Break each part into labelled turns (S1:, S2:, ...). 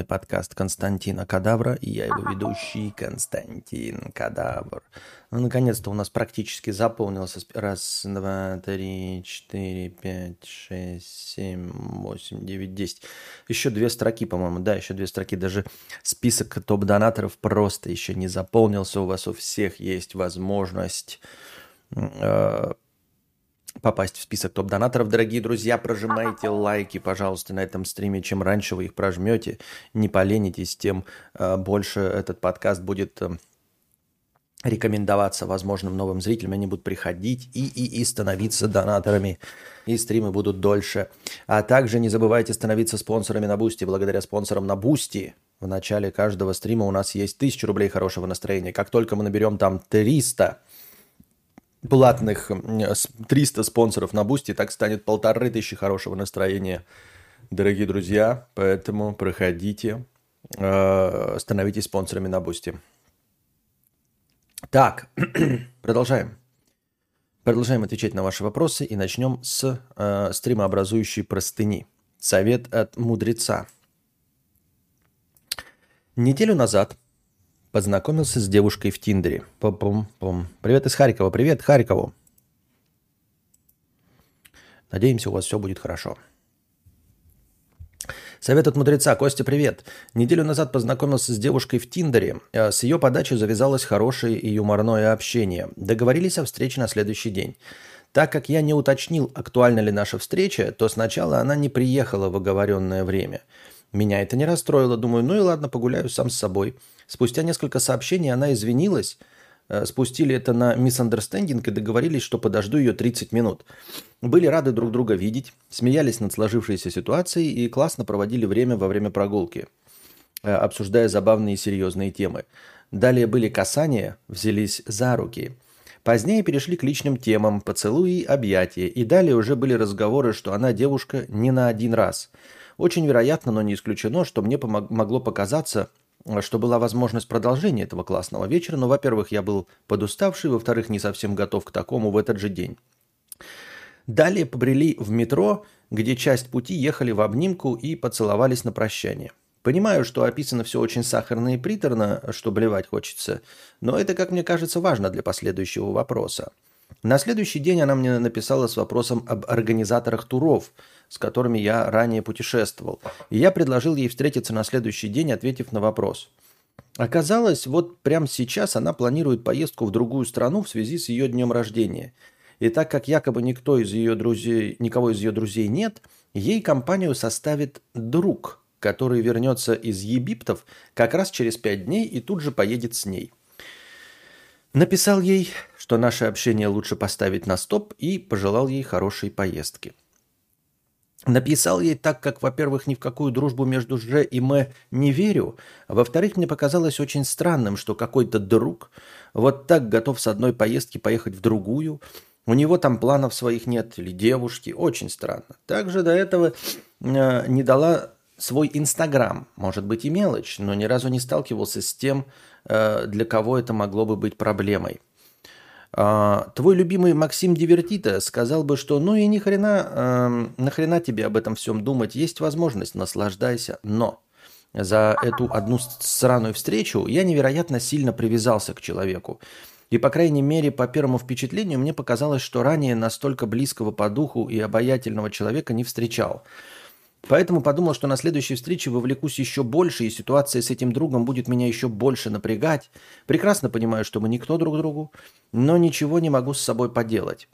S1: подкаст Константина Кадавра, и я его ведущий Константин Кадавр. Ну, наконец-то у нас практически заполнился раз, два, три, четыре, пять, шесть, семь, восемь, девять, десять. Еще две строки, по-моему, да, еще две строки. Даже список топ-донаторов просто еще не заполнился. У вас у всех есть возможность э, попасть в список топ-донаторов, дорогие друзья, прожимайте лайки, пожалуйста, на этом стриме. Чем раньше вы их прожмете, не поленитесь, тем э, больше этот подкаст будет э, рекомендоваться возможным новым зрителям. Они будут приходить и, и, и становиться донаторами, и стримы будут дольше. А также не забывайте становиться спонсорами на Boosty. Благодаря спонсорам на Boosty в начале каждого стрима у нас есть 1000 рублей хорошего настроения. Как только мы наберем там 300 платных 300 спонсоров на Boosty, так станет полторы тысячи хорошего настроения, дорогие друзья. Поэтому проходите, э, становитесь спонсорами на Бусти. Так, продолжаем. Продолжаем отвечать на ваши вопросы и начнем с э, стримообразующей простыни. Совет от мудреца. Неделю назад Познакомился с девушкой в Тиндере. Пум-пум-пум. Привет из Харькова. Привет Харькову. Надеемся, у вас все будет хорошо. Совет от мудреца. Костя, привет. Неделю назад познакомился с девушкой в Тиндере. Э, с ее подачи завязалось хорошее и юморное общение. Договорились о встрече на следующий день. Так как я не уточнил, актуальна ли наша встреча, то сначала она не приехала в оговоренное время. Меня это не расстроило. Думаю, ну и ладно, погуляю сам с собой. Спустя несколько сообщений она извинилась, э, спустили это на misunderstanding и договорились, что подожду ее 30 минут. Были рады друг друга видеть, смеялись над сложившейся ситуацией и классно проводили время во время прогулки, э, обсуждая забавные и серьезные темы. Далее были касания, взялись за руки. Позднее перешли к личным темам, поцелуи, объятия, и далее уже были разговоры, что она девушка не на один раз. Очень вероятно, но не исключено, что мне могло показаться, что была возможность продолжения этого классного вечера, но, во-первых, я был подуставший, во-вторых, не совсем готов к такому в этот же день. Далее побрели в метро, где часть пути ехали в обнимку и поцеловались на прощание. Понимаю, что описано все очень сахарно и приторно, что блевать хочется, но это, как мне кажется, важно для последующего вопроса. На следующий день она мне написала с вопросом об организаторах туров – с которыми я ранее путешествовал. И я предложил ей встретиться на следующий день, ответив на вопрос. Оказалось, вот прямо сейчас она планирует поездку в другую страну в связи с ее днем рождения. И так как якобы никто из ее друзей, никого из ее друзей нет, ей компанию составит друг, который вернется из Египтов как раз через пять дней и тут же поедет с ней. Написал ей, что наше общение лучше поставить на стоп и пожелал ей хорошей поездки. Написал ей так, как, во-первых, ни в какую дружбу между Ж и М не верю, а во-вторых, мне показалось очень странным, что какой-то друг вот так готов с одной поездки поехать в другую, у него там планов своих нет, или девушки, очень странно. Также до этого э, не дала свой Инстаграм, может быть и мелочь, но ни разу не сталкивался с тем, э, для кого это могло бы быть проблемой. А, твой любимый Максим Дивертита сказал бы, что ну и ни хрена, э, нахрена тебе об этом всем думать, есть возможность, наслаждайся, но за эту одну сраную встречу я невероятно сильно привязался к человеку. И, по крайней мере, по первому впечатлению, мне показалось, что ранее настолько близкого по духу и обаятельного человека не встречал – Поэтому подумал, что на следующей встрече вовлекусь еще больше, и ситуация с этим другом будет меня еще больше напрягать. Прекрасно понимаю, что мы никто друг другу, но ничего не могу с собой поделать.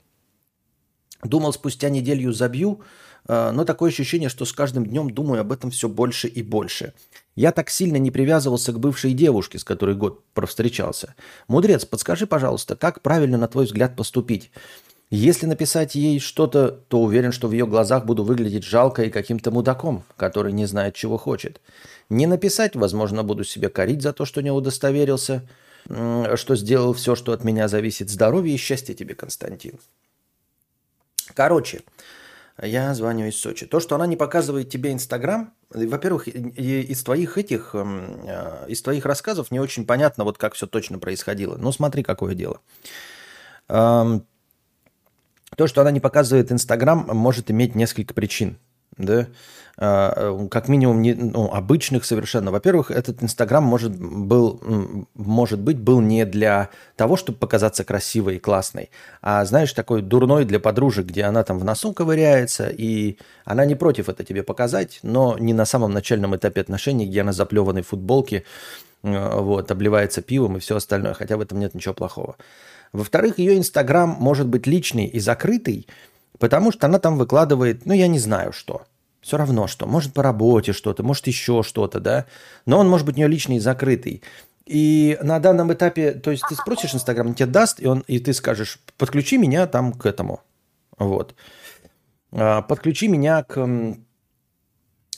S1: Думал, спустя неделю забью, а, но такое ощущение, что с каждым днем думаю об этом все больше и больше. Я так сильно не привязывался к бывшей девушке, с которой год провстречался. Мудрец, подскажи, пожалуйста, как правильно, на твой взгляд, поступить? Если написать ей что-то, то уверен, что в ее глазах буду выглядеть жалко и каким-то мудаком, который не знает, чего хочет. Не написать, возможно, буду себе корить за то, что не удостоверился, что сделал все, что от меня зависит. Здоровья и счастья тебе, Константин. Короче, я звоню из Сочи. То, что она не показывает тебе Инстаграм, во-первых, из твоих этих, э, из твоих рассказов не очень понятно, вот как все точно происходило. Ну, смотри, какое дело. То, что она не показывает Инстаграм, может иметь несколько причин. да, а, как минимум не, ну, обычных совершенно. Во-первых, этот Инстаграм может, был, может быть был не для того, чтобы показаться красивой и классной, а, знаешь, такой дурной для подружек, где она там в носу ковыряется, и она не против это тебе показать, но не на самом начальном этапе отношений, где она заплеванной футболке, э, вот, обливается пивом и все остальное, хотя в этом нет ничего плохого. Во-вторых, ее Инстаграм может быть личный и закрытый, потому что она там выкладывает, ну, я не знаю что – все равно что. Может, по работе что-то, может, еще что-то, да. Но он может быть у нее личный и закрытый. И на данном этапе, то есть ты спросишь Инстаграм, он тебе даст, и, он, и ты скажешь, подключи меня там к этому. Вот. А, подключи меня к,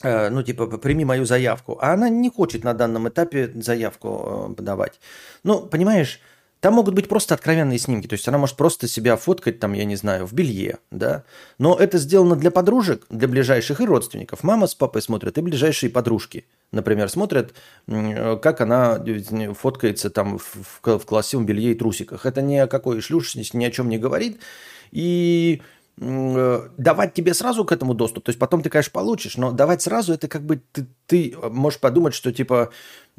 S1: э, ну, типа, прими мою заявку. А она не хочет на данном этапе заявку э, подавать. Ну, понимаешь, там могут быть просто откровенные снимки, то есть она может просто себя фоткать, там, я не знаю, в белье, да. Но это сделано для подружек, для ближайших и родственников. Мама с папой смотрят, и ближайшие подружки, например, смотрят, как она фоткается там в, в, классивом белье и трусиках. Это ни о какой шлюшности, ни о чем не говорит. И Э, давать тебе сразу к этому доступ, то есть потом ты, конечно, получишь, но давать сразу это как бы ты, ты можешь подумать, что типа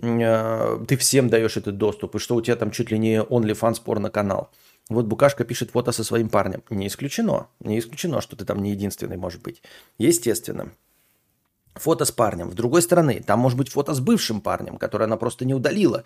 S1: э, ты всем даешь этот доступ, и что у тебя там чуть ли не OnlyFans порно-канал. Вот Букашка пишет фото со своим парнем. Не исключено. Не исключено, что ты там не единственный, может быть. Естественно. Фото с парнем. С другой стороны, там может быть фото с бывшим парнем, который она просто не удалила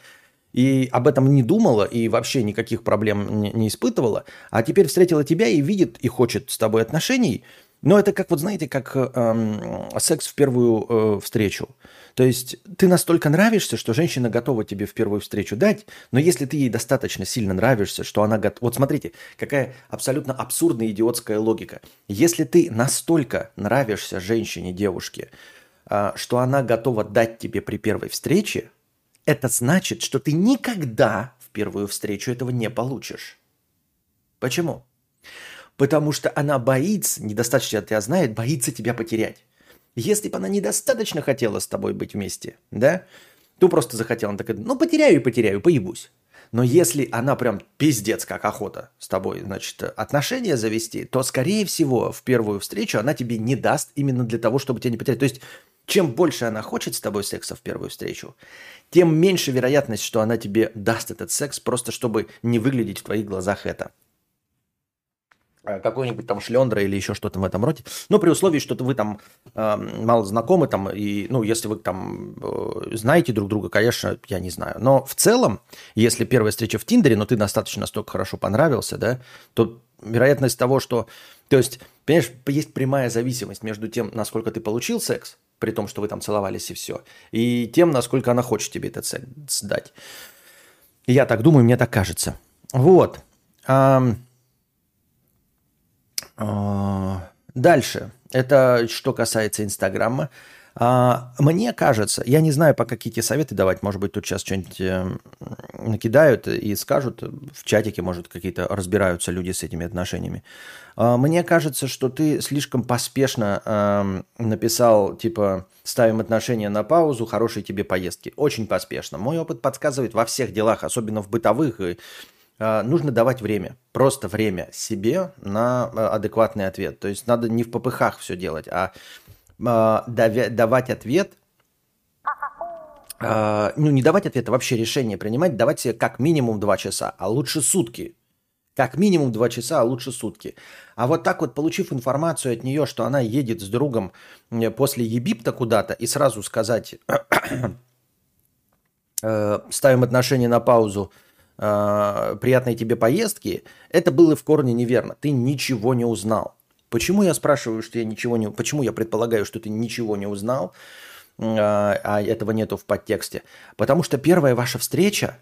S1: и об этом не думала, и вообще никаких проблем не, испытывала, а теперь встретила тебя и видит, и хочет с тобой отношений, но это как, вот знаете, как эм, секс в первую э, встречу. То есть ты настолько нравишься, что женщина готова тебе в первую встречу дать, но если ты ей достаточно сильно нравишься, что она готова... Вот смотрите, какая абсолютно абсурдная идиотская логика. Если ты настолько нравишься женщине, девушке, э, что она готова дать тебе при первой встрече, это значит, что ты никогда в первую встречу этого не получишь. Почему? Потому что она боится, недостаточно тебя знает, боится тебя потерять. Если бы она недостаточно хотела с тобой быть вместе, да, то просто захотела, она такая, ну потеряю и потеряю, поебусь. Но если она прям пиздец как охота с тобой, значит, отношения завести, то, скорее всего, в первую встречу она тебе не даст именно для того, чтобы тебя не потерять. То есть, чем больше она хочет с тобой секса в первую встречу, тем меньше вероятность, что она тебе даст этот секс, просто чтобы не выглядеть в твоих глазах это. А, какой-нибудь там шлендра или еще что-то в этом роде. Ну, при условии, что вы там э, мало знакомы, там, и, ну, если вы там э, знаете друг друга, конечно, я не знаю. Но в целом, если первая встреча в Тиндере, но ты достаточно настолько хорошо понравился, да, то вероятность того, что... То есть, понимаешь, есть прямая зависимость между тем, насколько ты получил секс, при том, что вы там целовались и все, и тем, насколько она хочет тебе этот секс дать. Я так думаю, мне так кажется. Вот. Дальше. Это что касается Инстаграма. А, мне кажется, я не знаю, пока какие советы давать, может быть, тут сейчас что-нибудь э, накидают и скажут, в чатике, может, какие-то разбираются люди с этими отношениями. А, мне кажется, что ты слишком поспешно э, написал, типа, ставим отношения на паузу, хорошей тебе поездки. Очень поспешно. Мой опыт подсказывает во всех делах, особенно в бытовых, э, нужно давать время, просто время себе на адекватный ответ. То есть надо не в попыхах все делать, а э, давать ответ, э, ну не давать ответ, а вообще решение принимать, давать себе как минимум 2 часа, а лучше сутки. Как минимум 2 часа, а лучше сутки. А вот так вот, получив информацию от нее, что она едет с другом после ебипта куда-то, и сразу сказать, э, ставим отношения на паузу, э, приятной тебе поездки, это было в корне неверно. Ты ничего не узнал. Почему я спрашиваю, что я ничего не... Почему я предполагаю, что ты ничего не узнал, а, а этого нету в подтексте? Потому что первая ваша встреча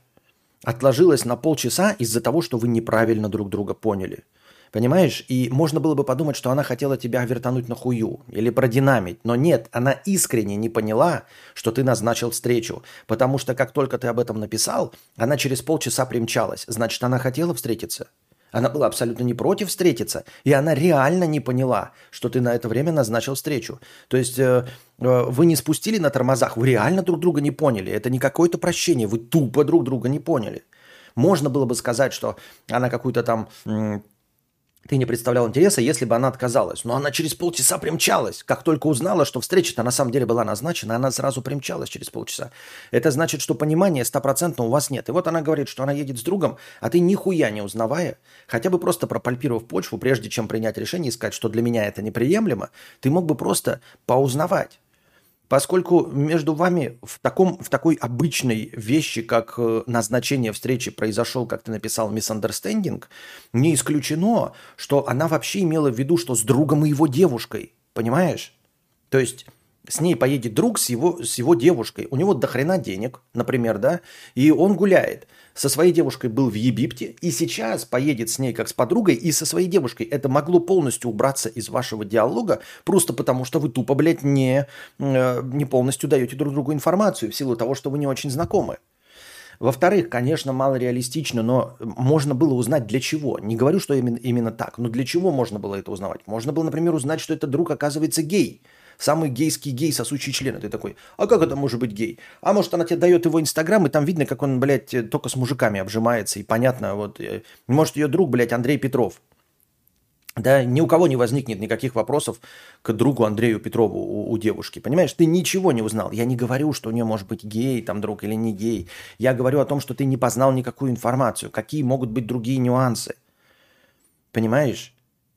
S1: отложилась на полчаса из-за того, что вы неправильно друг друга поняли. Понимаешь? И можно было бы подумать, что она хотела тебя вертануть на хую или продинамить. Но нет, она искренне не поняла, что ты назначил встречу. Потому что как только ты об этом написал, она через полчаса примчалась. Значит, она хотела встретиться. Она была абсолютно не против встретиться, и она реально не поняла, что ты на это время назначил встречу. То есть э, э, вы не спустили на тормозах, вы реально друг друга не поняли. Это не какое-то прощение, вы тупо друг друга не поняли. Можно было бы сказать, что она какую-то там ты не представлял интереса, если бы она отказалась. Но она через полчаса примчалась. Как только узнала, что встреча-то на самом деле была назначена, она сразу примчалась через полчаса. Это значит, что понимания стопроцентно у вас нет. И вот она говорит, что она едет с другом, а ты нихуя не узнавая, хотя бы просто пропальпировав почву, прежде чем принять решение и сказать, что для меня это неприемлемо, ты мог бы просто поузнавать. Поскольку между вами в, таком, в такой обычной вещи, как э, назначение встречи, произошел, как ты написал, misunderstanding, не исключено, что она вообще имела в виду, что с другом и его девушкой. Понимаешь? То есть с ней поедет друг с его, с его девушкой. У него дохрена денег, например, да, и он гуляет со своей девушкой был в Египте и сейчас поедет с ней как с подругой и со своей девушкой. Это могло полностью убраться из вашего диалога, просто потому что вы тупо, блядь, не, э, не полностью даете друг другу информацию в силу того, что вы не очень знакомы. Во-вторых, конечно, мало реалистично, но можно было узнать для чего. Не говорю, что именно, именно так, но для чего можно было это узнавать? Можно было, например, узнать, что этот друг оказывается гей – Самый гейский гей, сосущий член. И ты такой, а как это может быть гей? А может, она тебе дает его инстаграм, и там видно, как он, блядь, только с мужиками обжимается. И понятно, вот, э, может, ее друг, блядь, Андрей Петров. Да, ни у кого не возникнет никаких вопросов к другу Андрею Петрову у, у девушки. Понимаешь, ты ничего не узнал. Я не говорю, что у нее может быть гей, там друг или не гей. Я говорю о том, что ты не познал никакую информацию. Какие могут быть другие нюансы. Понимаешь?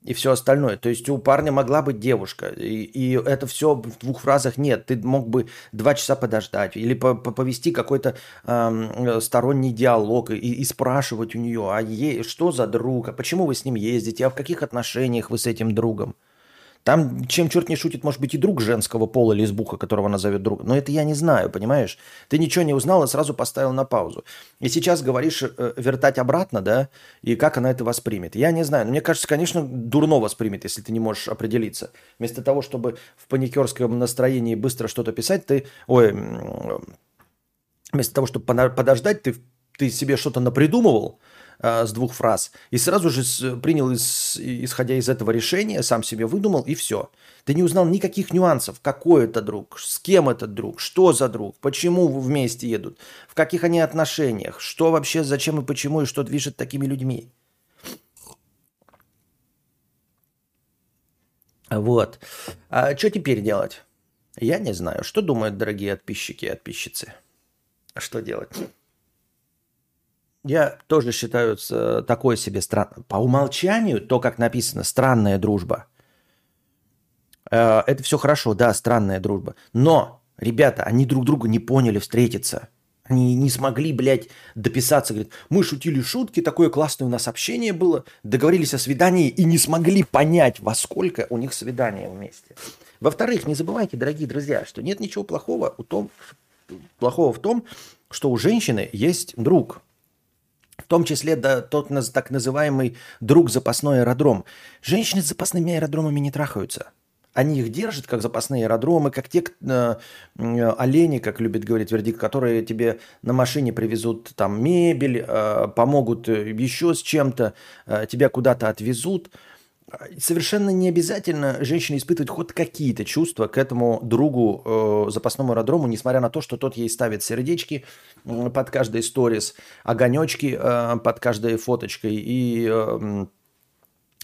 S1: И все остальное. То есть у парня могла быть девушка, и, и это все в двух фразах нет. Ты мог бы два часа подождать или по -по повести какой-то э, сторонний диалог и, и спрашивать у нее, а ей, что за друг, а почему вы с ним ездите, а в каких отношениях вы с этим другом. Там, чем черт не шутит, может быть и друг женского пола лесбуха, которого она зовет друг. Но это я не знаю, понимаешь? Ты ничего не узнал и сразу поставил на паузу. И сейчас говоришь э, вертать обратно, да? И как она это воспримет? Я не знаю. Но мне кажется, конечно, дурно воспримет, если ты не можешь определиться. Вместо того, чтобы в паникерском настроении быстро что-то писать, ты... Ой, вместо того, чтобы подождать, ты, ты себе что-то напридумывал, э, с двух фраз, и сразу же принял, из, исходя из этого решения, сам себе выдумал, и все. Ты не узнал никаких нюансов, какой это друг, с кем этот друг, что за друг, почему вместе едут, в каких они отношениях, что вообще, зачем и почему, и что движет такими людьми. Вот. А что теперь делать? Я не знаю. Что думают дорогие подписчики и подписчицы? Что делать? Я тоже считаю такой себе странно. По умолчанию, то, как написано, странная дружба. Э, это все хорошо, да, странная дружба. Но, ребята, они друг друга не поняли встретиться. Они не смогли, блядь, дописаться. Говорят, мы шутили шутки, такое классное у нас общение было, договорились о свидании и не смогли понять, во сколько у них свидание вместе. Во-вторых, не забывайте, дорогие друзья, что нет ничего плохого, у том, плохого в том, что у женщины есть друг – в том числе да, тот так называемый друг запасной аэродром. Женщины с запасными аэродромами не трахаются. Они их держат как запасные аэродромы, как те э, э, олени, как любит говорить вердикт, которые тебе на машине привезут там мебель, э, помогут э, еще с чем-то, э, тебя куда-то отвезут. Совершенно не обязательно женщине испытывать хоть какие-то чувства к этому другу э, запасному аэродрому, несмотря на то, что тот ей ставит сердечки э, под каждой сторис, огонечки э, под каждой фоточкой и э,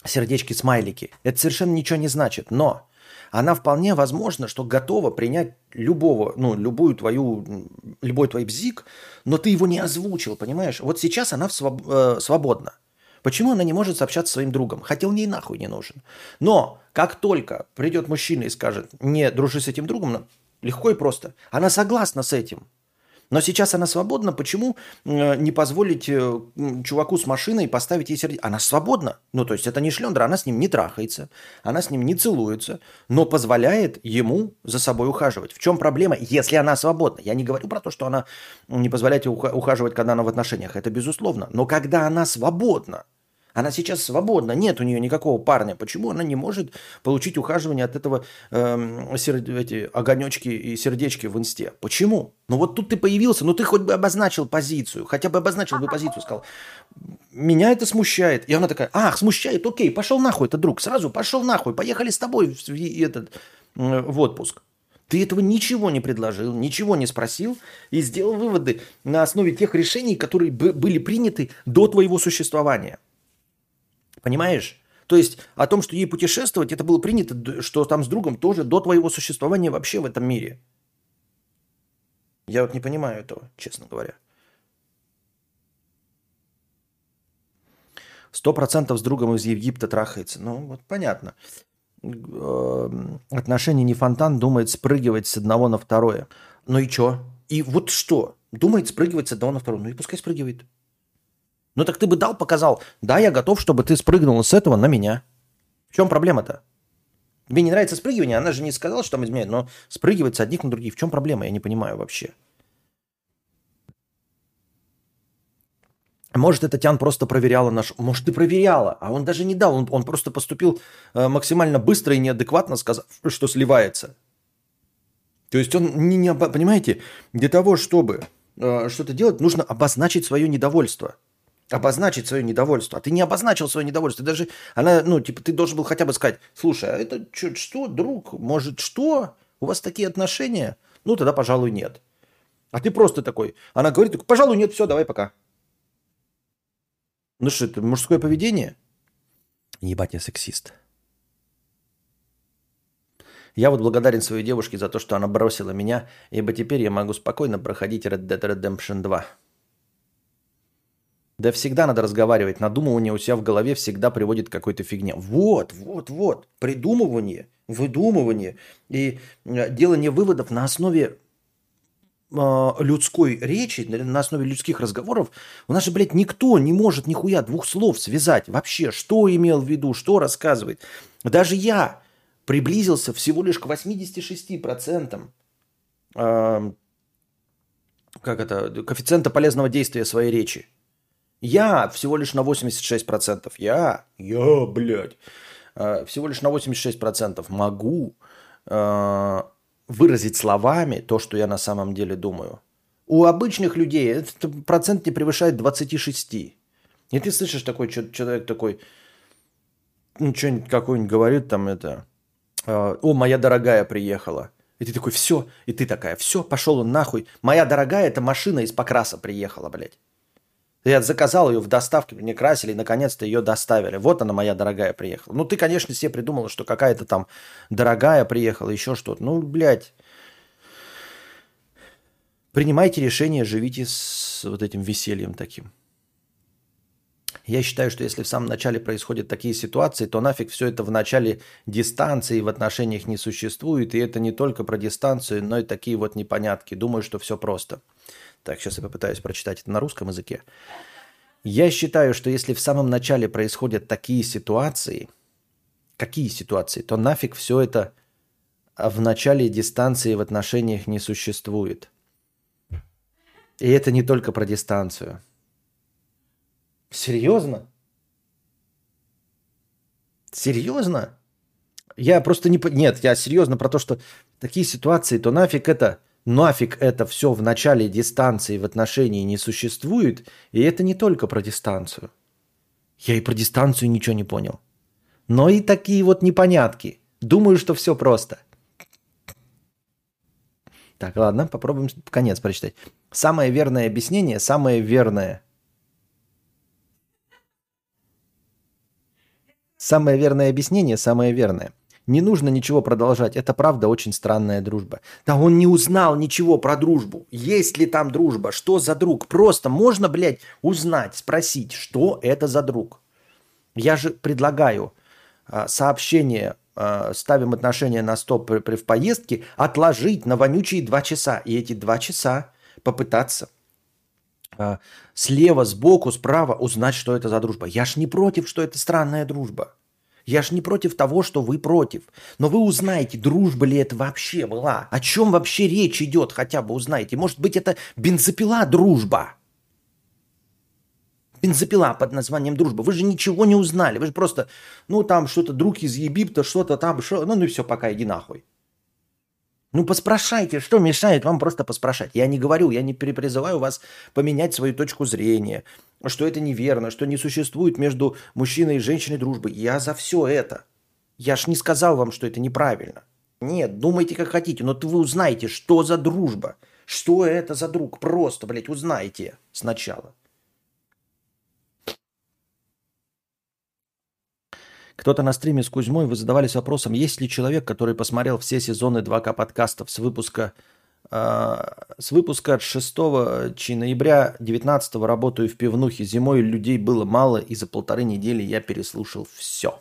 S1: сердечки-смайлики. Это совершенно ничего не значит. Но она вполне возможно, что готова принять любого, ну, любую твою, любой твой бзик, но ты его не озвучил, понимаешь? Вот сейчас она своб, э, свободна. Почему она не может сообщаться со своим другом? Хотел он ей нахуй не нужен. Но как только придет мужчина и скажет, не дружи с этим другом, легко и просто, она согласна с этим. Но сейчас она свободна. Почему э, не позволить э, чуваку с машиной поставить ей сердечко? Она свободна. Ну, то есть это не шлендра, она с ним не трахается, она с ним не целуется, но позволяет ему за собой ухаживать. В чем проблема, если она свободна? Я не говорю про то, что она не позволяет ухаживать, когда она в отношениях. Это безусловно. Но когда она свободна, она сейчас свободна, нет у нее никакого парня. Почему она не может получить ухаживание от этого э, сер... эти огонечки и сердечки в инсте? Почему? Ну вот тут ты появился, ну ты хоть бы обозначил позицию, хотя бы обозначил бы позицию, сказал, меня это смущает. И она такая, ах, смущает, окей, пошел нахуй, это друг, сразу пошел нахуй, поехали с тобой в, этот, в отпуск. Ты этого ничего не предложил, ничего не спросил и сделал выводы на основе тех решений, которые были приняты до твоего существования. Понимаешь? То есть о том, что ей путешествовать, это было принято, что там с другом тоже до твоего существования вообще в этом мире. Я вот не понимаю этого, честно говоря. Сто процентов с другом из Египта трахается. Ну, вот понятно. Эм, отношения не фонтан, думает спрыгивать с одного на второе. Ну и что? И вот что? Думает спрыгивать с одного на второе. Ну и пускай спрыгивает. Ну так ты бы дал, показал. Да, я готов, чтобы ты спрыгнул с этого на меня. В чем проблема-то? Тебе не нравится спрыгивание? Она же не сказала, что там изменяет, но спрыгивать с одних на других. В чем проблема? Я не понимаю вообще. Может, это Тян просто проверяла наш... Может, и проверяла, а он даже не дал. Он, он просто поступил э, максимально быстро и неадекватно, сказав, что сливается. То есть он, не, не, понимаете, для того, чтобы э, что-то делать, нужно обозначить свое недовольство. Обозначить свое недовольство. А ты не обозначил свое недовольство. Даже она, ну, типа, ты должен был хотя бы сказать, слушай, а это что, что, друг, может, что? У вас такие отношения? Ну, тогда, пожалуй, нет. А ты просто такой. Она говорит, пожалуй, нет, все, давай пока. Ну что, это мужское поведение? Ебать, я сексист. Я вот благодарен своей девушке за то, что она бросила меня, ибо теперь я могу спокойно проходить Red Dead Redemption 2. Да всегда надо разговаривать. Надумывание у себя в голове всегда приводит к какой-то фигне. Вот, вот, вот. Придумывание, выдумывание и э, делание выводов на основе а, людской речи, на основе людских разговоров, у нас же, блядь, никто не может нихуя двух слов связать вообще, что имел в виду, что рассказывает. Даже я приблизился всего лишь к 86% э, как это, коэффициента полезного действия своей речи. Я всего лишь на 86%. Я, я, блядь, э, всего лишь на 86% могу э, выразить словами то, что я на самом деле думаю. У обычных людей этот процент не превышает 26. И ты слышишь такой человек такой, ну, что-нибудь какой-нибудь говорит там это, «А, о, моя дорогая приехала. И ты такой, все, и ты такая, все, пошел он нахуй. Моя дорогая, это машина из покраса приехала, блядь. Я заказал ее в доставке, мне красили, и наконец-то ее доставили. Вот она, моя дорогая, приехала. Ну, ты, конечно, себе придумала, что какая-то там дорогая приехала, еще что-то. Ну, блядь. Принимайте решение, живите с вот этим весельем таким. Я считаю, что если в самом начале происходят такие ситуации, то нафиг все это в начале дистанции в отношениях не существует. И это не только про дистанцию, но и такие вот непонятки. Думаю, что все просто. Так, сейчас я попытаюсь прочитать это на русском языке. Я считаю, что если в самом начале происходят такие ситуации, какие ситуации, то нафиг все это в начале дистанции в отношениях не существует. И это не только про дистанцию. Серьезно? Серьезно? Я просто не... Нет, я серьезно про то, что такие ситуации, то нафиг это нафиг это все в начале дистанции в отношении не существует, и это не только про дистанцию. Я и про дистанцию ничего не понял. Но и такие вот непонятки. Думаю, что все просто. Так, ладно, попробуем конец прочитать. Самое верное объяснение, самое верное. Самое верное объяснение, самое верное – не нужно ничего продолжать. Это правда очень странная дружба. Да он не узнал ничего про дружбу. Есть ли там дружба? Что за друг? Просто можно, блядь, узнать, спросить, что это за друг. Я же предлагаю а, сообщение а, ставим отношения на стоп при, при в поездке, отложить на вонючие два часа. И эти два часа попытаться а, слева, сбоку, справа узнать, что это за дружба. Я ж не против, что это странная дружба. Я ж не против того, что вы против. Но вы узнаете, дружба ли это вообще была. О чем вообще речь идет, хотя бы узнаете. Может быть, это бензопила дружба. Бензопила под названием дружба. Вы же ничего не узнали. Вы же просто, ну там что-то друг из Египта, что-то там, что, ну, ну все, пока иди нахуй. Ну, поспрашайте, что мешает вам просто поспрашать? Я не говорю, я не призываю вас поменять свою точку зрения, что это неверно, что не существует между мужчиной и женщиной дружбы. Я за все это. Я ж не сказал вам, что это неправильно. Нет, думайте как хотите, но вы узнаете, что за дружба. Что это за друг? Просто, блядь, узнайте сначала. Кто-то на стриме с Кузьмой вы задавались вопросом, есть ли человек, который посмотрел все сезоны 2К подкастов с выпуска э, с выпуска от 6 ноября 19 работаю в пивнухе. Зимой людей было мало, и за полторы недели я переслушал все.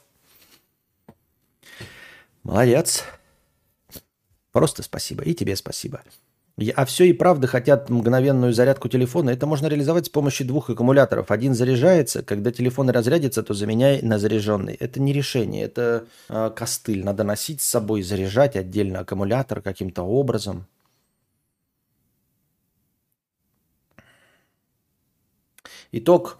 S1: Молодец. Просто спасибо. И тебе спасибо. А все и правда хотят мгновенную зарядку телефона. Это можно реализовать с помощью двух аккумуляторов. Один заряжается, когда телефон разрядится, то заменяй на заряженный. Это не решение, это э, костыль. Надо носить с собой, заряжать отдельно аккумулятор каким-то образом. Итог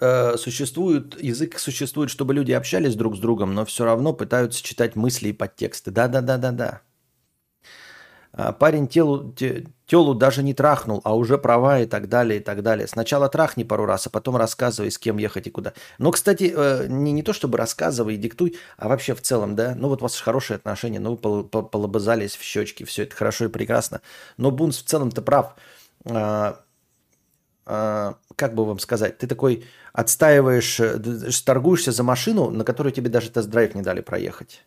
S1: э, существует, язык существует, чтобы люди общались друг с другом, но все равно пытаются читать мысли и подтексты. Да-да-да-да-да. А, парень телу, телу даже не трахнул, а уже права и так далее, и так далее. Сначала трахни пару раз, а потом рассказывай, с кем ехать и куда. Но, кстати, э, не, не то чтобы рассказывай и диктуй, а вообще в целом, да, ну вот у вас хорошие отношения, ну вы полобызались в щечки, все это хорошо и прекрасно. Но Бунс в целом-то прав. А, а, как бы вам сказать, ты такой отстаиваешь, э, торгуешься за машину, на которую тебе даже тест-драйв не дали проехать.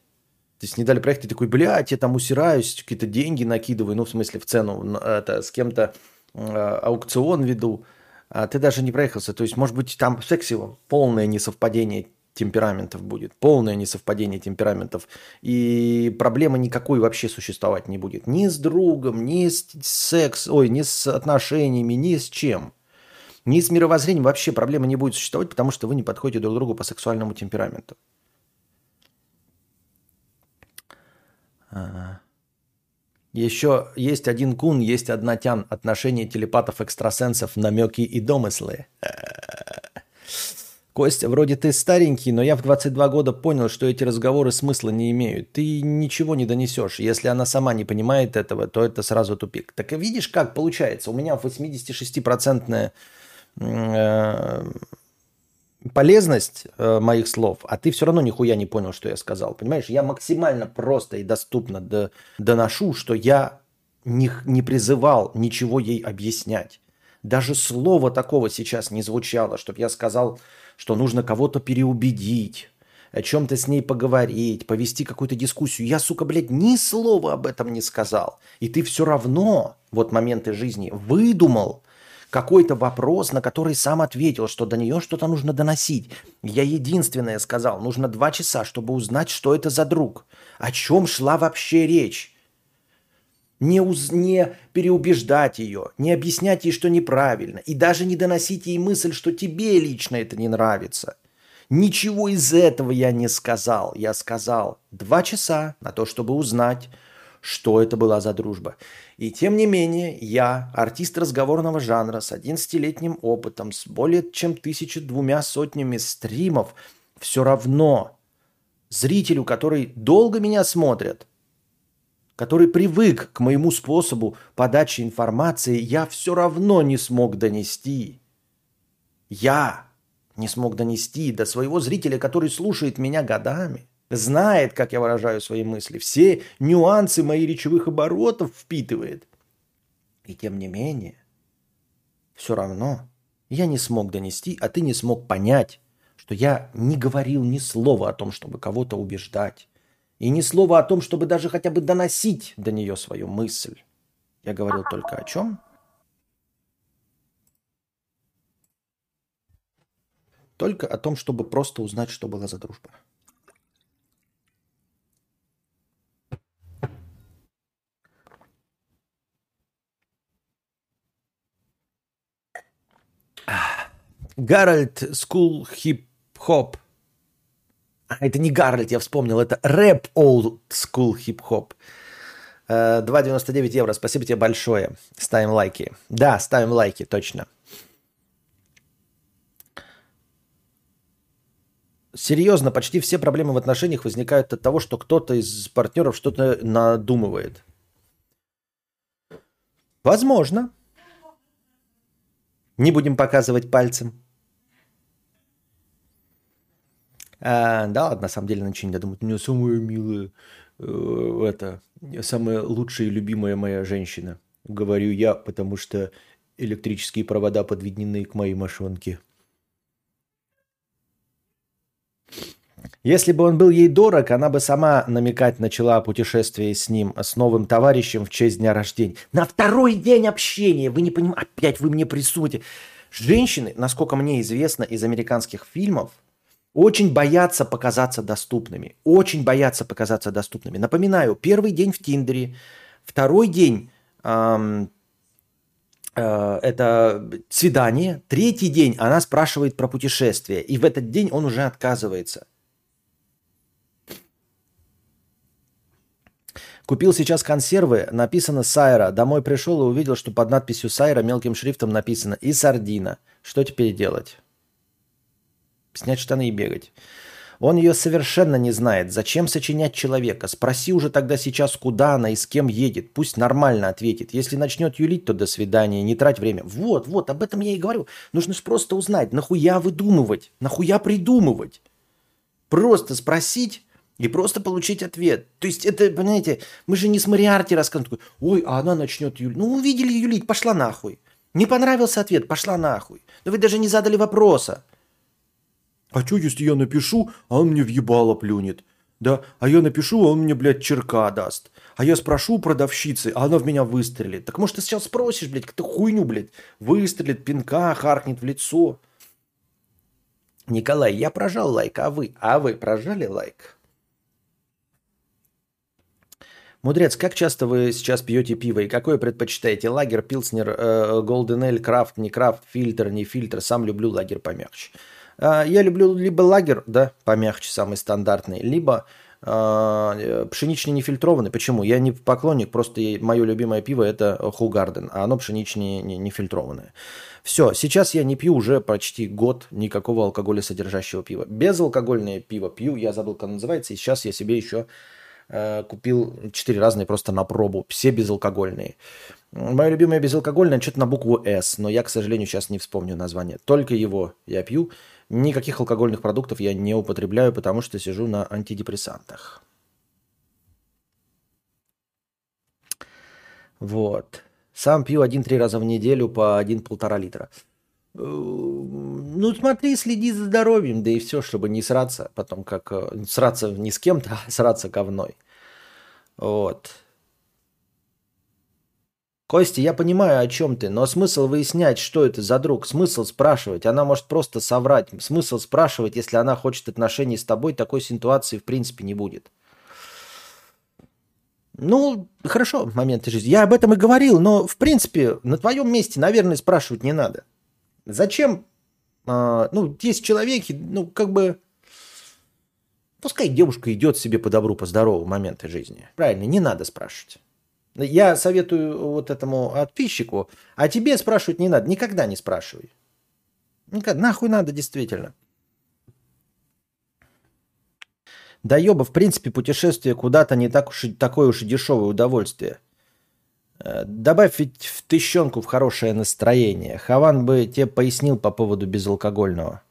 S1: То есть не дали проехать, ты такой, блядь, я там усираюсь, какие-то деньги накидываю, ну, в смысле, в цену, это, с кем-то э, аукцион веду, а ты даже не проехался. То есть, может быть, там в полное несовпадение темпераментов будет, полное несовпадение темпераментов, и проблемы никакой вообще существовать не будет. Ни с другом, ни с секс, ой, ни с отношениями, ни с чем. Ни с мировоззрением вообще проблемы не будет существовать, потому что вы не подходите друг другу по сексуальному темпераменту. Еще есть один кун, есть одна тян. Отношения телепатов-экстрасенсов, намеки и домыслы. Костя, вроде ты старенький, но я в 22 года понял, что эти разговоры смысла не имеют. Ты ничего не донесешь. Если она сама не понимает этого, то это сразу тупик. Так видишь, как получается? У меня 86-процентная полезность э, моих слов, а ты все равно нихуя не понял, что я сказал. Понимаешь, я максимально просто и доступно до, доношу, что я не, не призывал ничего ей объяснять. Даже слова такого сейчас не звучало, чтобы я сказал, что нужно кого-то переубедить, о чем-то с ней поговорить, повести какую-то дискуссию. Я, сука, блядь, ни слова об этом не сказал. И ты все равно, вот моменты жизни, выдумал, какой-то вопрос, на который сам ответил, что до нее что-то нужно доносить. Я единственное сказал, нужно два часа, чтобы узнать, что это за друг. О чем шла вообще речь. Не, уз... не переубеждать ее, не объяснять ей, что неправильно, и даже не доносить ей мысль, что тебе лично это не нравится. Ничего из этого я не сказал. Я сказал два часа на то, чтобы узнать, что это была за дружба. И тем не менее, я, артист разговорного жанра с 11-летним опытом, с более чем тысячи двумя сотнями стримов, все равно зрителю, который долго меня смотрит, который привык к моему способу подачи информации, я все равно не смог донести. Я не смог донести до своего зрителя, который слушает меня годами знает, как я выражаю свои мысли, все нюансы моих речевых оборотов впитывает. И тем не менее, все равно я не смог донести, а ты не смог понять, что я не говорил ни слова о том, чтобы кого-то убеждать, и ни слова о том, чтобы даже хотя бы доносить до нее свою мысль. Я говорил только о чем? Только о том, чтобы просто узнать, что была за дружба. Гарольд School Hip Hop. Это не Гарольд, я вспомнил, это рэп Old School Hip Hop. 2,99 евро. Спасибо тебе большое. Ставим лайки. Да, ставим лайки, точно. Серьезно, почти все проблемы в отношениях возникают от того, что кто-то из партнеров что-то надумывает. Возможно. Не будем показывать пальцем. А, да, на самом деле не додумать. У нее самая милая, э, это, самая лучшая и любимая моя женщина. Говорю я, потому что электрические провода подведены к моей мошонке. Если бы он был ей дорог, она бы сама намекать начала о путешествии с ним, с новым товарищем в честь дня рождения. На второй день общения! Вы не понимаете, опять вы мне присутите. Женщины, насколько мне известно из американских фильмов, очень боятся показаться доступными. Очень боятся показаться доступными. Напоминаю, первый день в Тиндере, второй день эм, э, это свидание, третий день она спрашивает про путешествие, и в этот день он уже отказывается – Купил сейчас консервы, написано Сайра. Домой пришел и увидел, что под надписью Сайра мелким шрифтом написано и сардина. Что теперь делать? Снять штаны и бегать. Он ее совершенно не знает. Зачем сочинять человека? Спроси уже тогда сейчас, куда она и с кем едет. Пусть нормально ответит. Если начнет юлить, то до свидания. Не трать время. Вот, вот, об этом я и говорю. Нужно же просто узнать, нахуя выдумывать? Нахуя придумывать? Просто спросить, и просто получить ответ. То есть это, понимаете, мы же не с Мариарти рассказываем, ой, а она начнет юлить. Ну, увидели юлить, пошла нахуй. Не понравился ответ, пошла нахуй. Но вы даже не задали вопроса. А что, если я напишу, а он мне въебало плюнет? Да, а я напишу, а он мне, блядь, черка даст. А я спрошу у продавщицы, а она в меня выстрелит. Так может ты сейчас спросишь, блядь, какую-то хуйню, блядь, выстрелит, пинка харкнет в лицо. Николай, я прожал лайк, а вы? А вы прожали лайк? Мудрец, как часто вы сейчас пьете пиво и какое предпочитаете? Лагер, пилснер, голден эль, крафт, не крафт, фильтр, не фильтр. Сам люблю лагер помягче. Э, я люблю либо лагер, да, помягче, самый стандартный, либо э, пшеничный нефильтрованный. Почему? Я не поклонник, просто мое любимое пиво это Хугарден, а оно пшеничное нефильтрованное. Все, сейчас я не пью уже почти год никакого алкоголя содержащего пива. Безалкогольное пиво пью, я забыл, как называется, и сейчас я себе еще Э, купил четыре разные просто на пробу, все безалкогольные. Мое любимое безалкогольное что-то на букву «С», но я, к сожалению, сейчас не вспомню название. Только его я пью. Никаких алкогольных продуктов я не употребляю, потому что сижу на антидепрессантах. Вот. Сам пью один-три раза в неделю по один-полтора литра. Э, ну, смотри, следи за здоровьем, да и все, чтобы не сраться потом, как э, сраться не с кем-то, а сраться говной. Вот. Костя, я понимаю, о чем ты, но смысл выяснять, что это за друг, смысл спрашивать, она может просто соврать, смысл спрашивать, если она хочет отношений с тобой, такой ситуации в принципе не будет. Ну, хорошо, моменты жизни. Я об этом и говорил, но в принципе на твоем месте, наверное, спрашивать не надо. Зачем? А, ну, есть человеки, ну, как бы... Пускай девушка идет себе по добру, по здорову моменты жизни. Правильно, не надо спрашивать. Я советую вот этому подписчику, а тебе спрашивать не надо. Никогда не спрашивай. Никогда. Нахуй надо, действительно. Да ёба, в принципе, путешествие куда-то не так уж такое уж и дешевое удовольствие. Э, добавь ведь в тыщенку в хорошее настроение. Хаван бы тебе пояснил по поводу безалкогольного.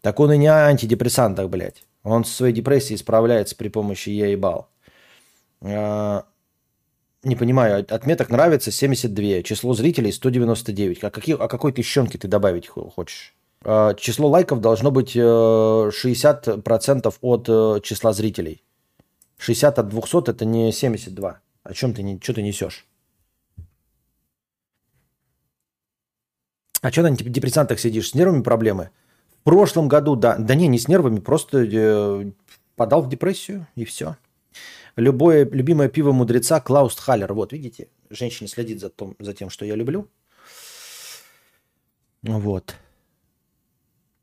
S1: Так он и не о антидепрессантах, блядь. Он со своей депрессией справляется при помощи ебал. А, не понимаю, отметок нравится 72, число зрителей 199. А, какие, а какой тыщенки ты добавить хочешь? А, число лайков должно быть 60% э, от э, числа зрителей. 60 от 200 это не 72. О чем ты, что ты несешь? А что на антидепрессантах сидишь? С нервами проблемы? В прошлом году, да. Да не, не с нервами, просто э, подал в депрессию и все. Любое любимое пиво мудреца Клаус Халлер. Вот, видите, женщина следит за, том, за тем, что я люблю. Вот.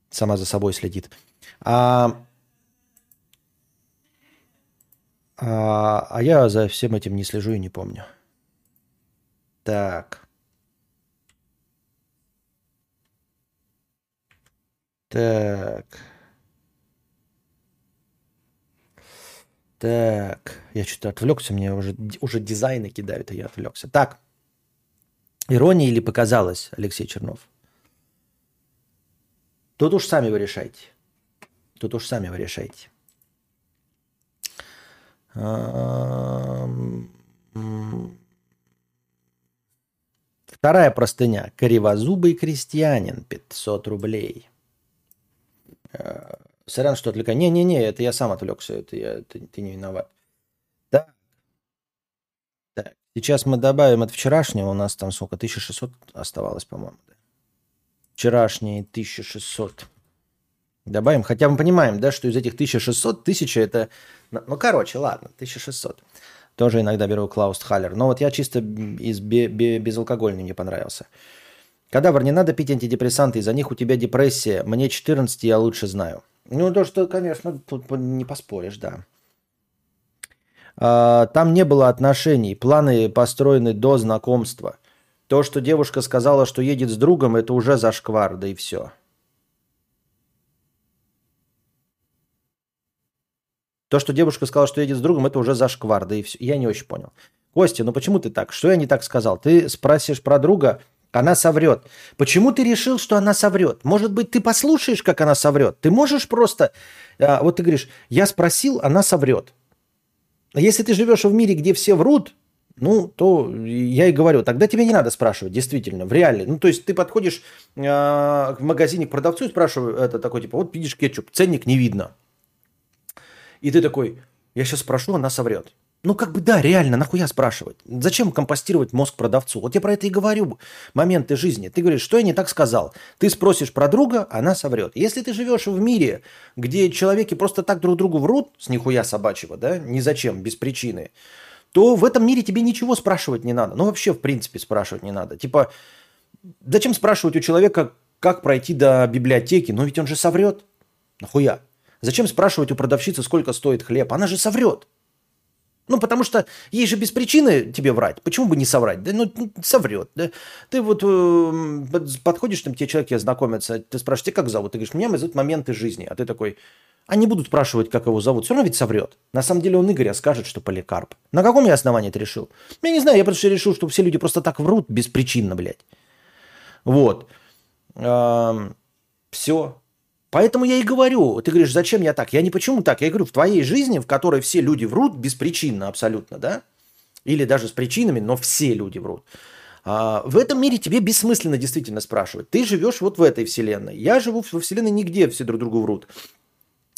S1: Сама за собой следит. А, а, а я за всем этим не слежу и не помню. Так. Так. Так, я что-то отвлекся, мне уже, уже дизайны кидают, и я отвлекся. Так, ирония или показалось, Алексей Чернов? Тут уж сами вы решайте. Тут уж сами вы решайте. Вторая простыня. Кривозубый крестьянин. 500 рублей. Сорян, что отвлекаю. Не-не-не, это я сам отвлекся, это я, ты, ты не виноват. Да. Так, сейчас мы добавим от вчерашнего, у нас там сколько, 1600 оставалось, по-моему. Да? Вчерашние 1600. Добавим, хотя мы понимаем, да, что из этих 1600, 1000 это... Ну, короче, ладно, 1600. Тоже иногда беру Клаус Халлер. Но вот я чисто из бе- бе- безалкогольный мне понравился. Кадавр, не надо пить антидепрессанты, из-за них у тебя депрессия. Мне 14, я лучше знаю. Ну, то, что, конечно, тут не поспоришь, да. А, там не было отношений, планы построены до знакомства. То, что девушка сказала, что едет с другом, это уже зашквар, да и все. То, что девушка сказала, что едет с другом, это уже зашквар, да и все. Я не очень понял. Костя, ну почему ты так? Что я не так сказал? Ты спросишь про друга, она соврет. Почему ты решил, что она соврет? Может быть, ты послушаешь, как она соврет? Ты можешь просто... А, вот ты говоришь, я спросил, она соврет. Если ты живешь в мире, где все врут, ну, то я и говорю, тогда тебе не надо спрашивать, действительно, в реале. Ну, то есть ты подходишь э, в магазине к продавцу и спрашиваешь, это такой, типа, вот видишь кетчуп, ценник не видно. И ты такой, я сейчас спрошу, она соврет. Ну, как бы да, реально, нахуя спрашивать? Зачем компостировать мозг продавцу? Вот я про это и говорю, моменты жизни. Ты говоришь, что я не так сказал? Ты спросишь про друга, она соврет. Если ты живешь в мире, где человеки просто так друг другу врут, с нихуя собачьего, да, ни зачем, без причины, то в этом мире тебе ничего спрашивать не надо. Ну, вообще, в принципе, спрашивать не надо. Типа, зачем спрашивать у человека, как пройти до библиотеки? Ну, ведь он же соврет. Нахуя? Зачем спрашивать у продавщицы, сколько стоит хлеб? Она же соврет. Ну, потому что ей же без причины тебе врать. Почему бы не соврать? Да, ну, соврет. Да? Ты вот э, подходишь, там тебе человек знакомится, ты спрашиваешь, тебя как зовут? Ты говоришь, меня зовут моменты жизни. А ты такой, они будут спрашивать, как его зовут. Все равно ведь соврет. На самом деле он Игоря скажет, что Поликарп. На каком я основании ты решил? Я не знаю, я просто решил, что все люди просто так врут беспричинно, блядь. Вот. Эм, все. Поэтому я и говорю, ты говоришь, зачем я так? Я не почему так, я говорю, в твоей жизни, в которой все люди врут беспричинно абсолютно, да? Или даже с причинами, но все люди врут. А, в этом мире тебе бессмысленно действительно спрашивать. Ты живешь вот в этой вселенной. Я живу во вселенной нигде, все друг другу врут.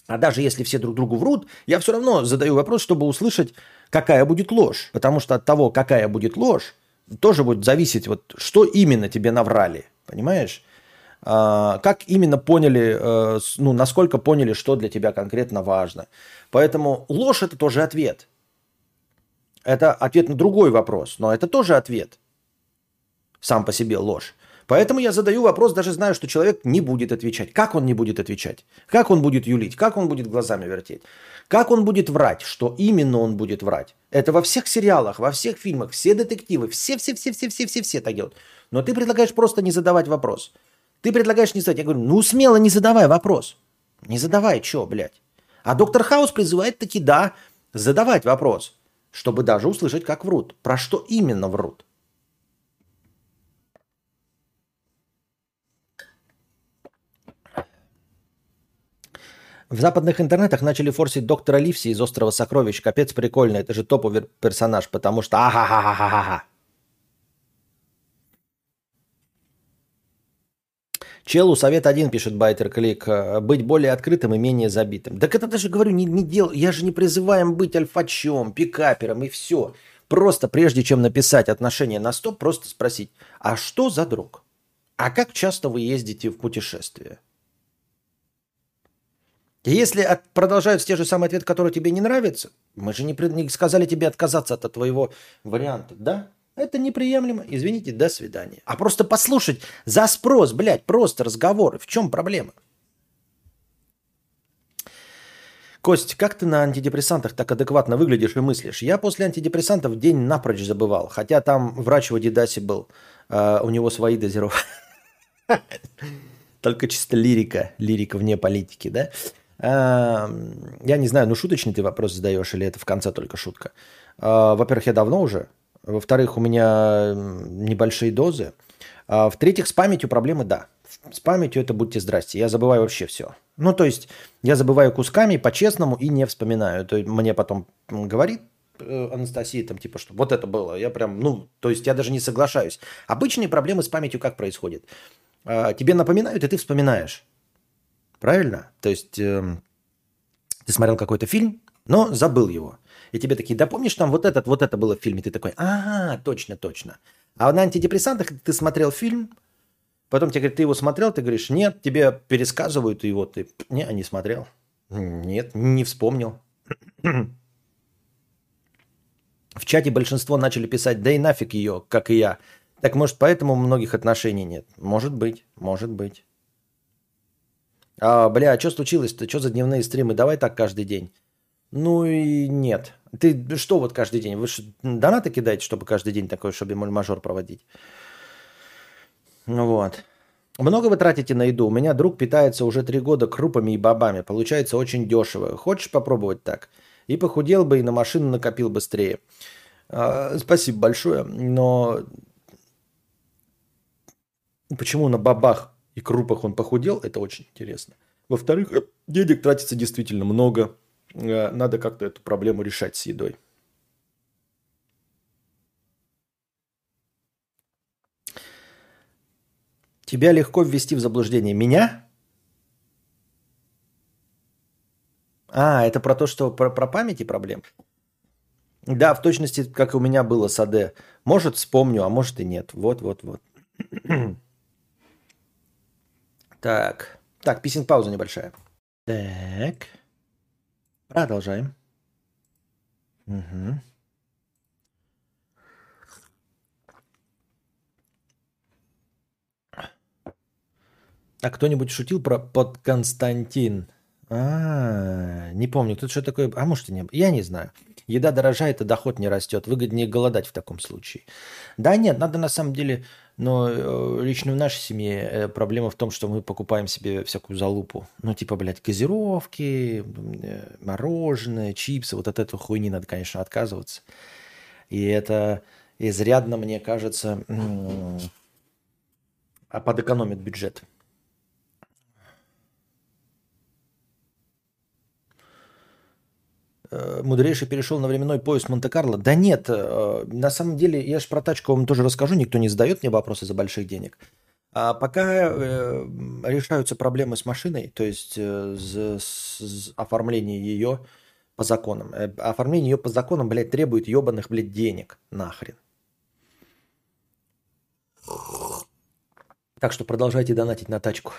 S1: А даже если все друг другу врут, я все равно задаю вопрос, чтобы услышать, какая будет ложь. Потому что от того, какая будет ложь, тоже будет зависеть, вот, что именно тебе наврали. Понимаешь? А, как именно поняли, э, ну, насколько поняли, что для тебя конкретно важно. Поэтому ложь – это тоже ответ. Это ответ на другой вопрос, но это тоже ответ. Сам по себе ложь. Поэтому я задаю вопрос, даже знаю, что человек не будет отвечать. Как он не будет отвечать? Как он будет юлить? Как он будет глазами вертеть? Как он будет врать? Что именно он будет врать? Это во всех сериалах, во всех фильмах, все детективы, все-все-все-все-все-все так делают. Но ты предлагаешь просто не задавать вопрос. Ты предлагаешь не задать. Я говорю, ну смело не задавай вопрос. Не задавай, что, блядь. А доктор Хаус призывает таки, да, задавать вопрос, чтобы даже услышать, как врут. Про что именно врут. В западных интернетах начали форсить доктора Ливси из «Острова сокровищ». Капец прикольно, это же топовый персонаж, потому что ага-ха-ха-ха-ха. Челу совет один, пишет Байтер Клик, э, быть более открытым и менее забитым. Так это даже, говорю, не, не дел... я же не призываем быть альфачом, пикапером и все. Просто прежде чем написать отношение на стоп, просто спросить, а что за друг? А как часто вы ездите в путешествие? Если от, продолжаются те же самые ответы, которые тебе не нравятся, мы же не, не сказали тебе отказаться от твоего варианта, да? Это неприемлемо. Извините, до свидания. А просто послушать за спрос, блядь, просто разговоры. В чем проблема? Кость, как ты на антидепрессантах так адекватно выглядишь и мыслишь? Я после антидепрессантов день напрочь забывал. Хотя там врач в Адидасе был. Uh, у него свои дозировки. Только чисто лирика. Лирика вне политики, да? Uh, я не знаю, ну шуточный ты вопрос задаешь или это в конце только шутка? Uh, во-первых, я давно уже во-вторых, у меня небольшие дозы. А в-третьих, с памятью проблемы, да. С памятью это будьте здрасте. Я забываю вообще все. Ну, то есть, я забываю кусками по-честному и не вспоминаю. То есть, мне потом говорит э, Анастасия, там, типа, что вот это было. Я прям, ну, то есть, я даже не соглашаюсь. Обычные проблемы с памятью как происходят? А, тебе напоминают, и ты вспоминаешь. Правильно? То есть э, ты смотрел какой-то фильм, но забыл его. И тебе такие, да помнишь, там вот этот, вот это было в фильме. Ты такой, ага, точно, точно. А на антидепрессантах ты смотрел фильм, потом тебе говорят, ты его смотрел, ты говоришь, нет, тебе пересказывают его, ты, не, не смотрел. Нет, не вспомнил. В чате большинство начали писать, да и нафиг ее, как и я. Так может, поэтому многих отношений нет? Может быть, может быть. А, бля, а что случилось-то? Что за дневные стримы? Давай так каждый день. Ну и нет. Ты что вот каждый день? Вы что, донаты кидаете, чтобы каждый день такой, чтобы мажор проводить? Ну вот. Много вы тратите на еду? У меня друг питается уже три года крупами и бобами. Получается очень дешево. Хочешь попробовать так? И похудел бы, и на машину накопил быстрее. А, спасибо большое. Но почему на бабах и крупах он похудел, это очень интересно. Во-вторых, денег тратится действительно много. Э, надо как-то эту проблему решать с едой. Тебя легко ввести в заблуждение. Меня? А, это про то, что про, про памяти проблем? Да, в точности, как у меня было с АД. Может, вспомню, а может и нет. Вот, вот, вот. так. Так, писинг-пауза небольшая. Так. Продолжаем. Угу. А кто-нибудь шутил про под Константин? А, не помню, тут что такое. А может и не. Я не знаю. Еда дорожает, а доход не растет. Выгоднее голодать в таком случае. Да нет, надо на самом деле но э, лично в нашей семье э, проблема в том, что мы покупаем себе всякую залупу. Ну, типа, блядь, газировки, э, мороженое, чипсы. Вот от этой хуйни надо, конечно, отказываться. И это изрядно, мне кажется, а подэкономит бюджет. Мудрейший перешел на временной поезд Монте-Карло. Да нет, э, на самом деле, я же про тачку вам тоже расскажу, никто не задает мне вопросы за больших денег. А пока э, решаются проблемы с машиной, то есть э, с, оформлением ее по законам. Э, оформление ее по законам, блядь, требует ебаных, блядь, денег. Нахрен. Так что продолжайте донатить на тачку.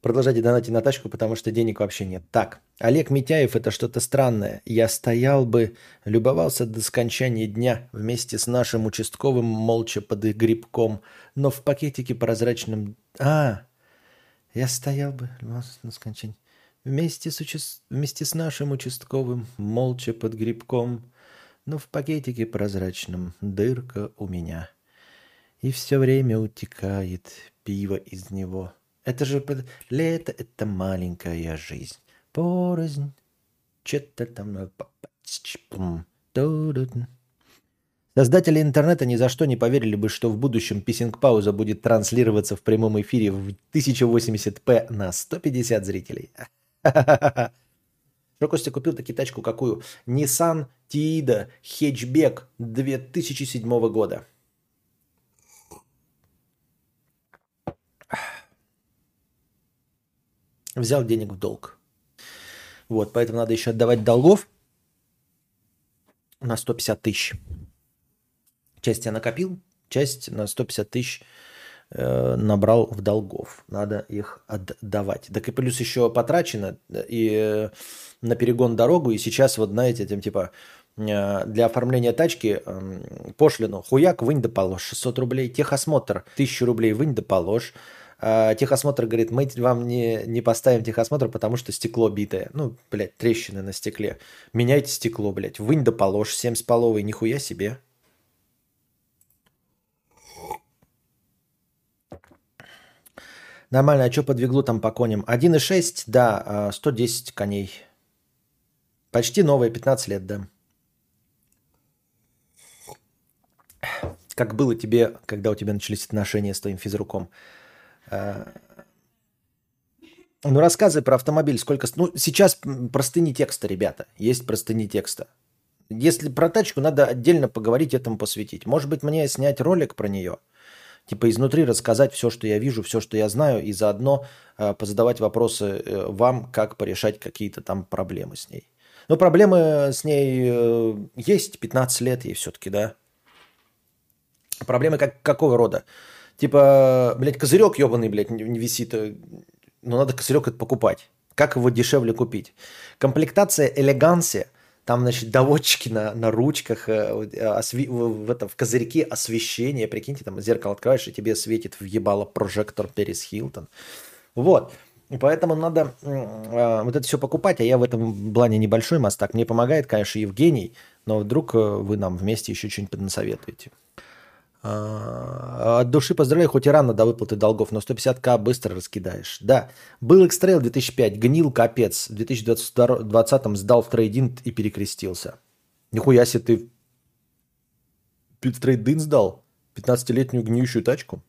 S1: Продолжайте донатить на тачку, потому что денег вообще нет. Так, Олег Митяев – это что-то странное. Я стоял бы, любовался до скончания дня вместе с нашим участковым молча под грибком, но в пакетике прозрачном... А, я стоял бы, любовался до скончания... Вместе с, уча... вместе с нашим участковым, молча под грибком, но в пакетике прозрачном дырка у меня. И все время утекает пиво из него – это же лето, это маленькая жизнь. Порознь. Что-то там... Создатели интернета ни за что не поверили бы, что в будущем писинг-пауза будет транслироваться в прямом эфире в 1080p на 150 зрителей. Что Костя купил таки тачку какую? Nissan Tiida Hatchback 2007 года. Взял денег в долг. Вот, поэтому надо еще отдавать долгов на 150 тысяч. Часть я накопил, часть на 150 тысяч э, набрал в долгов. Надо их отдавать. Так и плюс еще потрачено и э, на перегон дорогу. И сейчас вот, знаете, этим типа э, для оформления тачки э, пошлину хуяк вынь да положь 600 рублей, техосмотр 1000 рублей вынь да положь, а, техосмотр говорит, мы вам не, не поставим техосмотр, потому что стекло битое. Ну, блядь, трещины на стекле. Меняйте стекло, блядь. Вынь да положь, 7 с половой, нихуя себе. Нормально, а что по двиглу там по коням? 1,6, да, 110 а, коней. Почти новые, 15 лет, да. Как было тебе, когда у тебя начались отношения с твоим физруком? Э, ну, рассказывай про автомобиль. Сколько... Ну, сейчас простыни текста, ребята. Есть простыни текста. Если про тачку, надо отдельно поговорить, этому посвятить. Может быть, мне снять ролик про нее. Типа изнутри рассказать все, что я вижу, все, что я знаю, и заодно э, позадавать вопросы э, вам, как порешать какие-то там проблемы с ней. Но проблемы с ней э, есть, 15 лет ей все-таки, да. Проблемы как, какого рода? Типа, блядь, козырек ебаный, блядь, не висит. Но ну, надо козырек это покупать. Как его дешевле купить? Комплектация элегансия. Там, значит, доводчики на, на ручках, э, осви, в, это, в козырьке освещение. Прикиньте, там зеркало открываешь, и тебе светит в ебало прожектор Перес Хилтон. Вот. Поэтому надо э, вот это все покупать, а я в этом плане небольшой мастак. Мне помогает, конечно, Евгений, но вдруг э, вы нам вместе еще что-нибудь насоветуете. А, от души поздравляю, хоть и рано до выплаты долгов, но 150к быстро раскидаешь. Да, был экстрейл 2005, гнил капец. В 2020 сдал в трейдинг и перекрестился. Нихуя себе ты в трейдинг сдал? 15-летнюю гниющую тачку?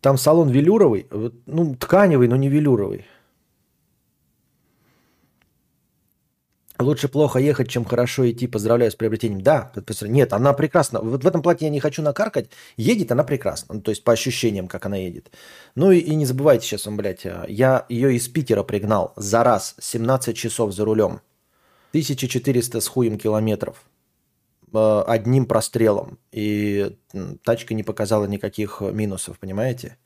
S1: Там салон велюровый, ну, тканевый, но не велюровый. Лучше плохо ехать, чем хорошо идти. Поздравляю с приобретением. Да, нет, она прекрасна. Вот в этом платье я не хочу накаркать. Едет она прекрасно. Ну, то есть по ощущениям, как она едет. Ну и, и не забывайте сейчас, он, блядь, а, я ее из Питера пригнал за раз 17 часов за рулем. 1400 с хуем километров. Э, одним прострелом. И тачка не показала никаких минусов, понимаете?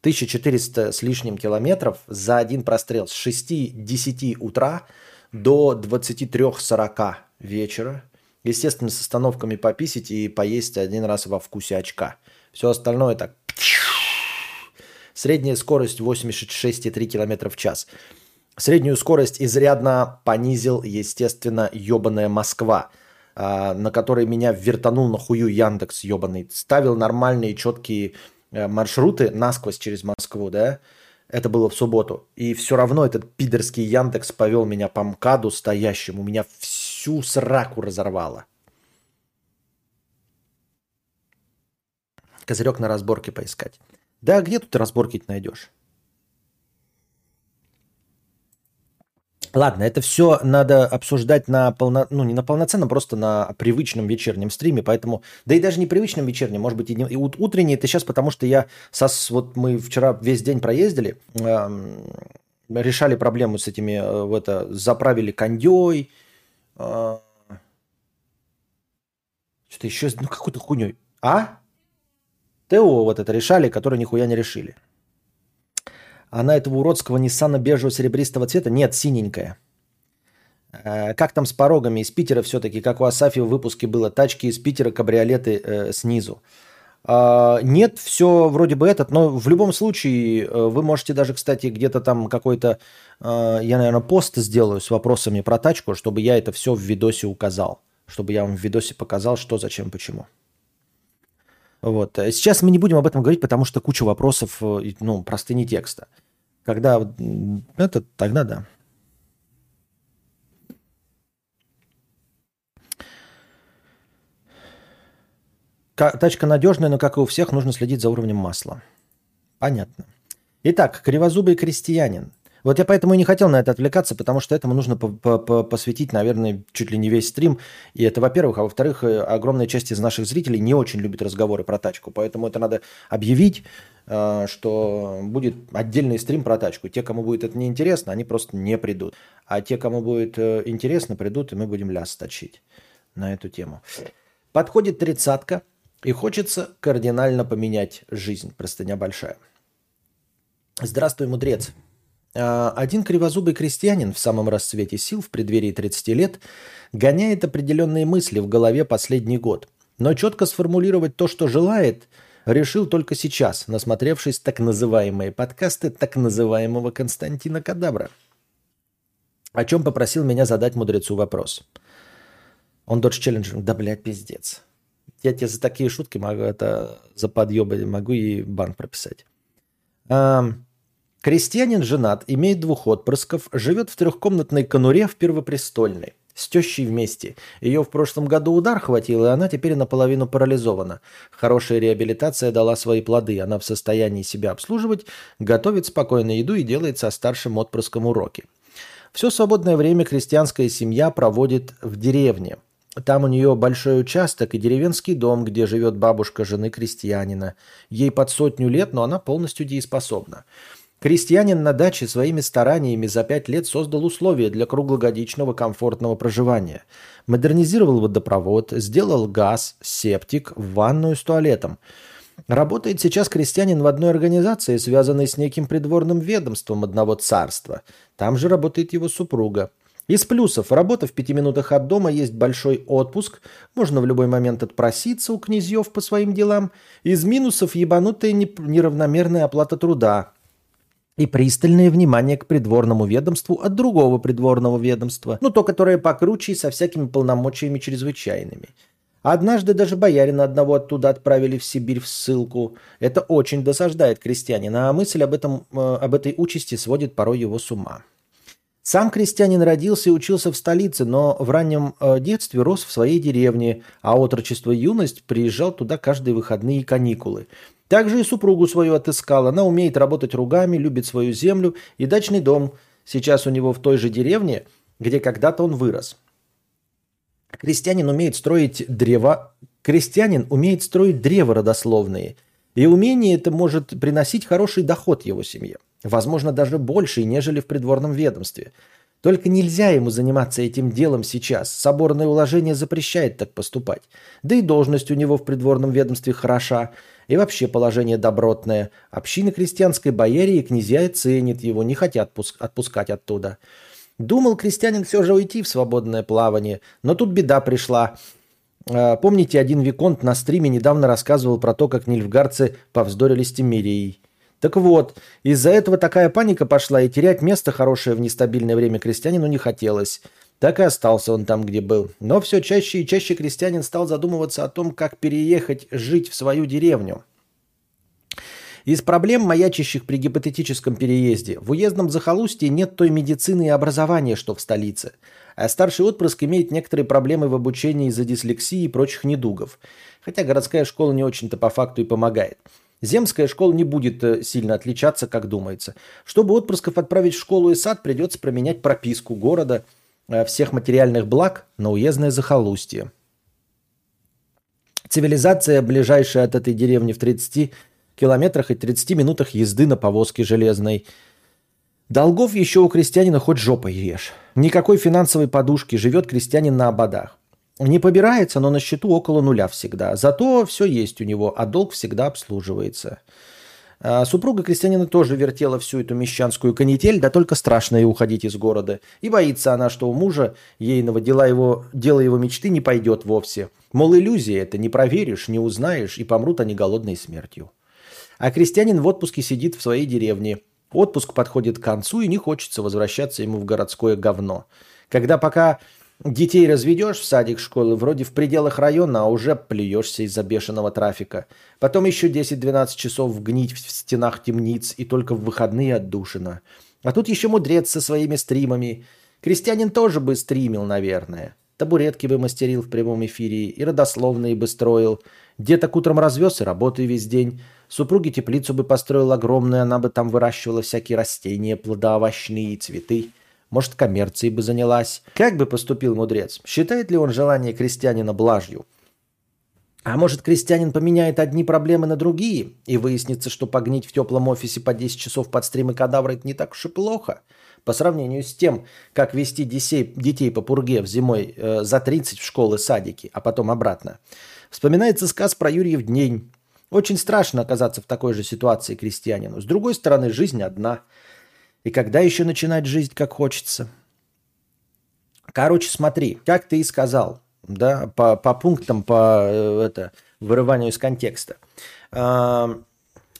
S1: 1400 с лишним километров за один прострел с 6-10 утра – до 23-40 вечера. Естественно, с остановками пописить и поесть один раз во вкусе очка. Все остальное так... Средняя скорость 86,3 км в час. Среднюю скорость изрядно понизил, естественно, ебаная Москва, а, на которой меня вертанул на хую Яндекс ебаный. Ставил нормальные четкие э, маршруты насквозь через Москву, да, это было в субботу. И все равно этот пидорский Яндекс повел меня по МКАДу стоящему. Меня всю сраку разорвало. Козырек на разборке поискать. Да, где тут разборки найдешь? Ладно, это все надо обсуждать на полно... ну не на полноценном, просто на привычном вечернем стриме, поэтому, да и даже не привычном вечернем, может быть и, не... и утренний, это сейчас потому, что я, сос... вот мы вчера весь день проездили, эм, решали проблему с этими, э, это, заправили кондей, э, что-то еще, ну какой-то хуйней, а? ТО вот это решали, которые нихуя не решили. Она этого уродского Ниссана бежевого серебристого цвета? Нет, синенькая. Э, как там с порогами из Питера все-таки, как у Асафи в выпуске было, тачки из Питера, кабриолеты э, снизу. Э, нет, все вроде бы этот, но в любом случае э, вы можете даже, кстати, где-то там какой-то, э, я, наверное, пост сделаю с вопросами про тачку, чтобы я это все в видосе указал, чтобы я вам в видосе показал, что, зачем, почему. Вот. Сейчас мы не будем об этом говорить, потому что куча вопросов, э, ну, простыни текста. Когда это, тогда да. Тачка надежная, но, как и у всех, нужно следить за уровнем масла. Понятно. Итак, кривозубый крестьянин. Вот я поэтому и не хотел на это отвлекаться, потому что этому нужно посвятить, наверное, чуть ли не весь стрим. И это, во-первых. А во-вторых, э, огромная часть из наших зрителей не очень любит разговоры про тачку. Поэтому это надо объявить, э, что будет отдельный стрим про тачку. Те, кому будет это неинтересно, они просто не придут. А те, кому будет э, интересно, придут, и мы будем ляс точить на эту тему. Подходит тридцатка, и хочется кардинально поменять жизнь. Простыня большая. Здравствуй, мудрец. А, один кривозубый крестьянин в самом расцвете сил в преддверии 30 лет гоняет определенные мысли в голове последний год. Но четко сформулировать то, что желает, решил только сейчас, насмотревшись так называемые подкасты так называемого Константина Кадабра. О чем попросил меня задать мудрецу вопрос. Он Dodge Challenger. Да, блядь, пиздец. Я тебе за такие шутки могу, это за подъебы могу и банк прописать. Крестьянин женат, имеет двух отпрысков, живет в трехкомнатной конуре в Первопрестольной. С тещей вместе. Ее в прошлом году удар хватил, и она теперь наполовину парализована. Хорошая реабилитация дала свои плоды. Она в состоянии себя обслуживать, готовит спокойно еду и делает со старшим отпрыском уроки. Все свободное время крестьянская семья проводит в деревне. Там у нее большой участок и деревенский дом, где живет бабушка жены крестьянина. Ей под сотню лет, но она полностью дееспособна. Крестьянин на даче своими стараниями за пять лет создал условия для круглогодичного комфортного проживания. Модернизировал водопровод, сделал газ, септик, ванную с туалетом. Работает сейчас крестьянин в одной организации, связанной с неким придворным ведомством одного царства. Там же работает его супруга. Из плюсов – работа в пяти минутах от дома, есть большой отпуск, можно в любой момент отпроситься у князьев по своим делам. Из минусов – ебанутая неравномерная оплата труда, и пристальное внимание к придворному ведомству от другого придворного ведомства, ну то, которое покруче и со всякими полномочиями чрезвычайными. Однажды даже боярина одного оттуда отправили в Сибирь в ссылку. Это очень досаждает крестьянина, а мысль об, этом, э, об этой участи сводит порой его с ума. Сам крестьянин родился и учился в столице, но в раннем э, детстве рос в своей деревне, а отрочество и юность приезжал туда каждые выходные и каникулы. Также и супругу свою отыскал. Она умеет работать ругами, любит свою землю и дачный дом. Сейчас у него в той же деревне, где когда-то он вырос. Крестьянин умеет строить древо. Крестьянин умеет строить древо родословные. И умение это может приносить хороший доход его семье. Возможно, даже больший, нежели в придворном ведомстве. Только нельзя ему заниматься этим делом сейчас. Соборное уложение запрещает так поступать. Да и должность у него в придворном ведомстве хороша. И вообще положение добротное. Община крестьянской боярии и князья ценит его, не хотят отпускать оттуда. Думал крестьянин все же уйти в свободное плавание, но тут беда пришла. А, помните, один Виконт на стриме недавно рассказывал про то, как нильфгарцы повздорили с Тимирией. Так вот, из-за этого такая паника пошла, и терять место хорошее в нестабильное время крестьянину не хотелось. Так и остался он там, где был. Но все чаще и чаще крестьянин стал задумываться о том, как переехать жить в свою деревню. Из проблем, маячащих при гипотетическом переезде, в уездном захолустье нет той медицины и образования, что в столице. А старший отпрыск имеет некоторые проблемы в обучении из-за дислексии и прочих недугов. Хотя городская школа не очень-то по факту и помогает. Земская школа не будет э, сильно отличаться, как думается. Чтобы отпрысков отправить в школу и сад, придется променять прописку города – всех материальных благ на уездное захолустье. Цивилизация, ближайшая от этой деревни в 30 километрах и 30 минутах езды на повозке железной. Долгов еще у крестьянина хоть жопой ешь. Никакой финансовой подушки, живет крестьянин на ободах. Не побирается, но на счету около нуля всегда. Зато все есть у него, а долг всегда обслуживается. А супруга крестьянина тоже вертела всю эту мещанскую канитель, да только страшно ей уходить из города. И боится она, что у мужа ейного дела его, дело его мечты не пойдет вовсе. Мол, иллюзия это, не проверишь, не узнаешь, и помрут они голодной смертью. А крестьянин в отпуске сидит в своей деревне. Отпуск подходит к концу, и не хочется возвращаться ему в городское говно. Когда пока Детей разведешь в садик школы, вроде в пределах района, а уже плюешься из-за бешеного трафика. Потом еще 10-12 часов гнить в стенах темниц и только в выходные отдушина. А тут еще мудрец со своими стримами. Крестьянин тоже бы стримил, наверное. Табуретки бы мастерил в прямом эфире и родословные бы строил. Деток утром развез и работай весь день. Супруге теплицу бы построил огромную, она бы там выращивала всякие растения, плодоовощные, цветы. Может, коммерцией бы занялась. Как бы поступил мудрец? Считает ли он желание крестьянина блажью? А может, крестьянин поменяет одни проблемы на другие, и выяснится, что погнить в теплом офисе по 10 часов под стримы кадавра – это не так уж и плохо, по сравнению с тем, как вести детей, по пурге в зимой э, за 30 в школы, садики, а потом обратно. Вспоминается сказ про Юрьев день. Очень страшно оказаться в такой же ситуации крестьянину. С другой стороны, жизнь одна – и когда еще начинать жизнь как хочется? Короче, смотри, как ты и сказал, да, по, по пунктам, по э, это, вырыванию из контекста.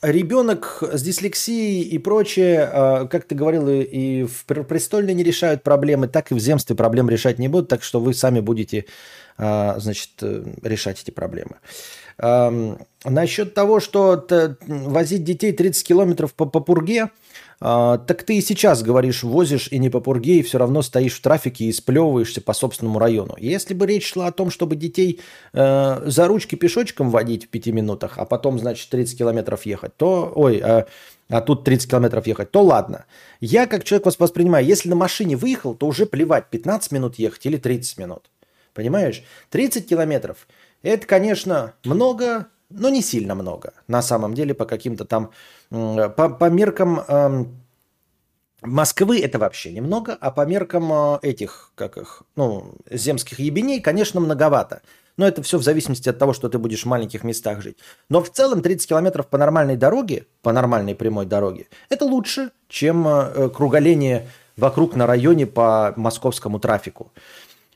S1: Ребенок с дислексией и прочее, э, как ты говорил, и в престольной не решают проблемы, так и в земстве проблем решать не будут, так что вы сами будете, э, значит, э, решать эти проблемы. Насчет того, что возить детей 30 километров по, по пурге – а, так ты и сейчас говоришь, возишь и не по пурге, и все равно стоишь в трафике и сплевываешься по собственному району. Если бы речь шла о том, чтобы детей э, за ручки пешочком водить в пяти минутах, а потом, значит, 30 километров ехать, то, ой, э, а тут 30 километров ехать, то ладно. Я как человек вас воспринимаю, если на машине выехал, то уже плевать, 15 минут ехать или 30 минут. Понимаешь? 30 километров – это, конечно, много, но не сильно много. На самом деле, по каким-то там, по, по меркам э, Москвы это вообще немного, а по меркам э, этих, как их, ну, земских ебеней, конечно, многовато. Но это все в зависимости от того, что ты будешь в маленьких местах жить. Но в целом 30 километров по нормальной дороге, по нормальной прямой дороге, это лучше, чем э, круголение вокруг на районе по московскому трафику.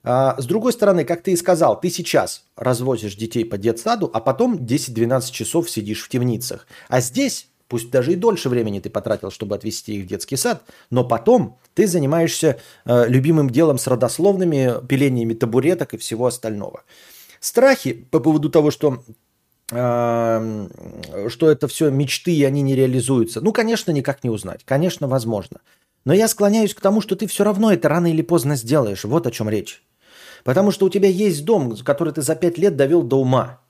S1: А, с другой стороны, как ты и сказал, ты сейчас развозишь детей по детсаду, а потом 10-12 часов сидишь в темницах. А здесь, пусть даже и дольше времени ты потратил, чтобы отвезти их в детский сад, но потом ты занимаешься э, любимым делом с родословными, пилениями табуреток и всего остального. Страхи по поводу того, что э, что это все мечты, и они не реализуются. Ну, конечно, никак не узнать. Конечно, возможно. Но я склоняюсь к тому, что ты все равно это рано или поздно сделаешь. Вот о чем речь. Потому что у тебя есть дом, который ты за пять лет довел до ума.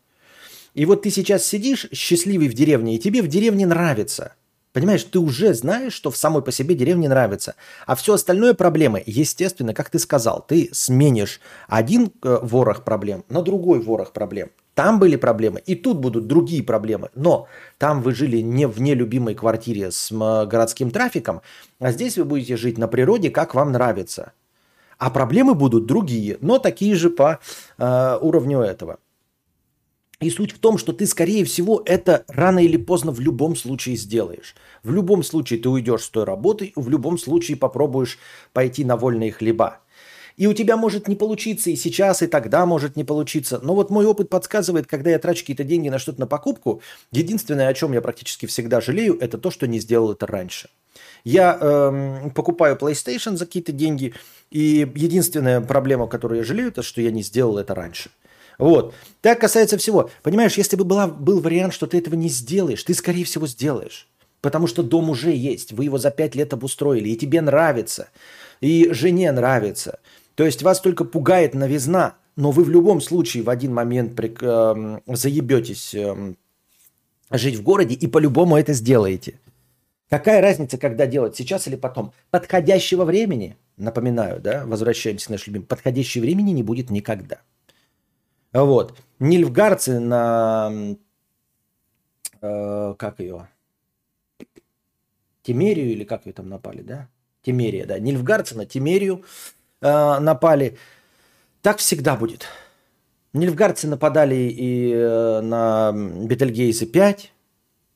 S1: И вот ты сейчас сидишь счастливый в деревне, и тебе в деревне нравится. Понимаешь, ты уже знаешь, что в самой по себе деревне нравится. А все остальное проблемы, естественно, как ты сказал, ты сменишь один э, ворох проблем на другой ворох проблем. Там были проблемы, и тут будут другие проблемы. Но там вы жили не в нелюбимой квартире с городским трафиком, а здесь вы будете жить на природе, как вам нравится. А проблемы будут другие, но такие же по э, уровню этого. И суть в том, что ты, скорее всего, это рано или поздно в любом случае сделаешь. В любом случае ты уйдешь с той работы, в любом случае попробуешь пойти на вольные хлеба. И у тебя может не получиться и сейчас, и тогда может не получиться. Но вот мой опыт подсказывает, когда я трачу какие-то деньги на что-то на покупку, единственное, о чем я практически всегда жалею, это то, что не сделал это раньше. Я эм, покупаю PlayStation за какие-то деньги, и единственная проблема, которую я жалею, это что я не сделал это раньше. Вот. Так касается всего. Понимаешь, если бы была, был вариант, что ты этого не сделаешь, ты, скорее всего, сделаешь. Потому что дом уже есть, вы его за пять лет обустроили, и тебе нравится, и жене нравится. То есть вас только пугает новизна, но вы в любом случае в один момент при, э, заебетесь э, жить в городе и по-любому это сделаете. Какая разница, когда делать, сейчас или потом? Подходящего времени, напоминаю, да, возвращаемся к нашему любимому, подходящего времени не будет никогда. Вот. Нильфгарцы на... Э, как ее? Тимерию или как ее там напали, да? Тимерия, да. Нильфгарцы на Тимерию э, напали. Так всегда будет. Нильфгарцы нападали и э, на Бетельгейзе 5,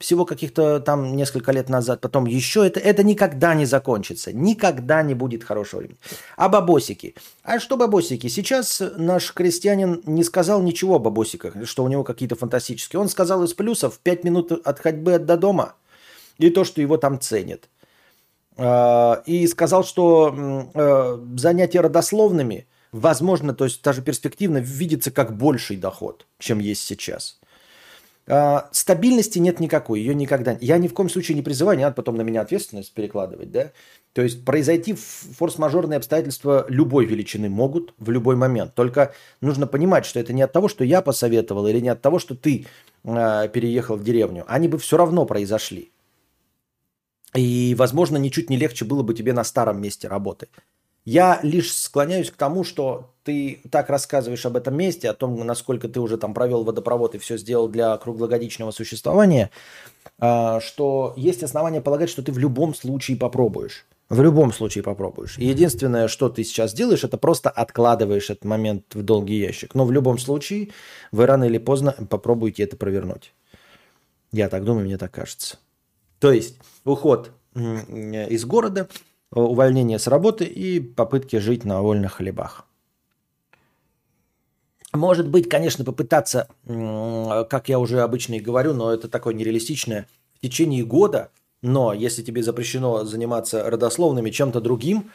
S1: всего каких-то там несколько лет назад, потом еще это, это никогда не закончится, никогда не будет хорошего времени. А бабосики? А что бабосики? Сейчас наш крестьянин не сказал ничего о бабосиках, что у него какие-то фантастические. Он сказал из плюсов 5 минут от ходьбы до дома и то, что его там ценят. А, и сказал, что э, занятия родословными, возможно, то есть даже перспективно видится как больший доход, чем есть сейчас. А, стабильности нет никакой, ее никогда. Я ни в коем случае не призываю, не надо потом на меня ответственность перекладывать, да. То есть произойти форс-мажорные обстоятельства любой величины могут в любой момент. Только нужно понимать, что это не от того, что я посоветовал, или не от того, что ты э, переехал в деревню. Они бы все равно произошли. И, возможно, ничуть не легче было бы тебе на старом месте работы. Я лишь склоняюсь к тому, что ты так рассказываешь об этом месте, о том, насколько ты уже там провел водопровод и все сделал для круглогодичного существования, а, что есть основания полагать, что ты в любом случае попробуешь. В любом случае попробуешь. Единственное, что ты сейчас делаешь, это просто откладываешь этот момент в долгий ящик. Но в любом случае вы рано или поздно попробуете это провернуть. Я так думаю, мне так кажется. То есть уход из города – увольнение с работы и попытки жить на вольных хлебах. Может быть, конечно, попытаться, как я уже обычно и говорю, но это такое нереалистичное, в течение года, но если тебе запрещено заниматься родословными чем-то другим,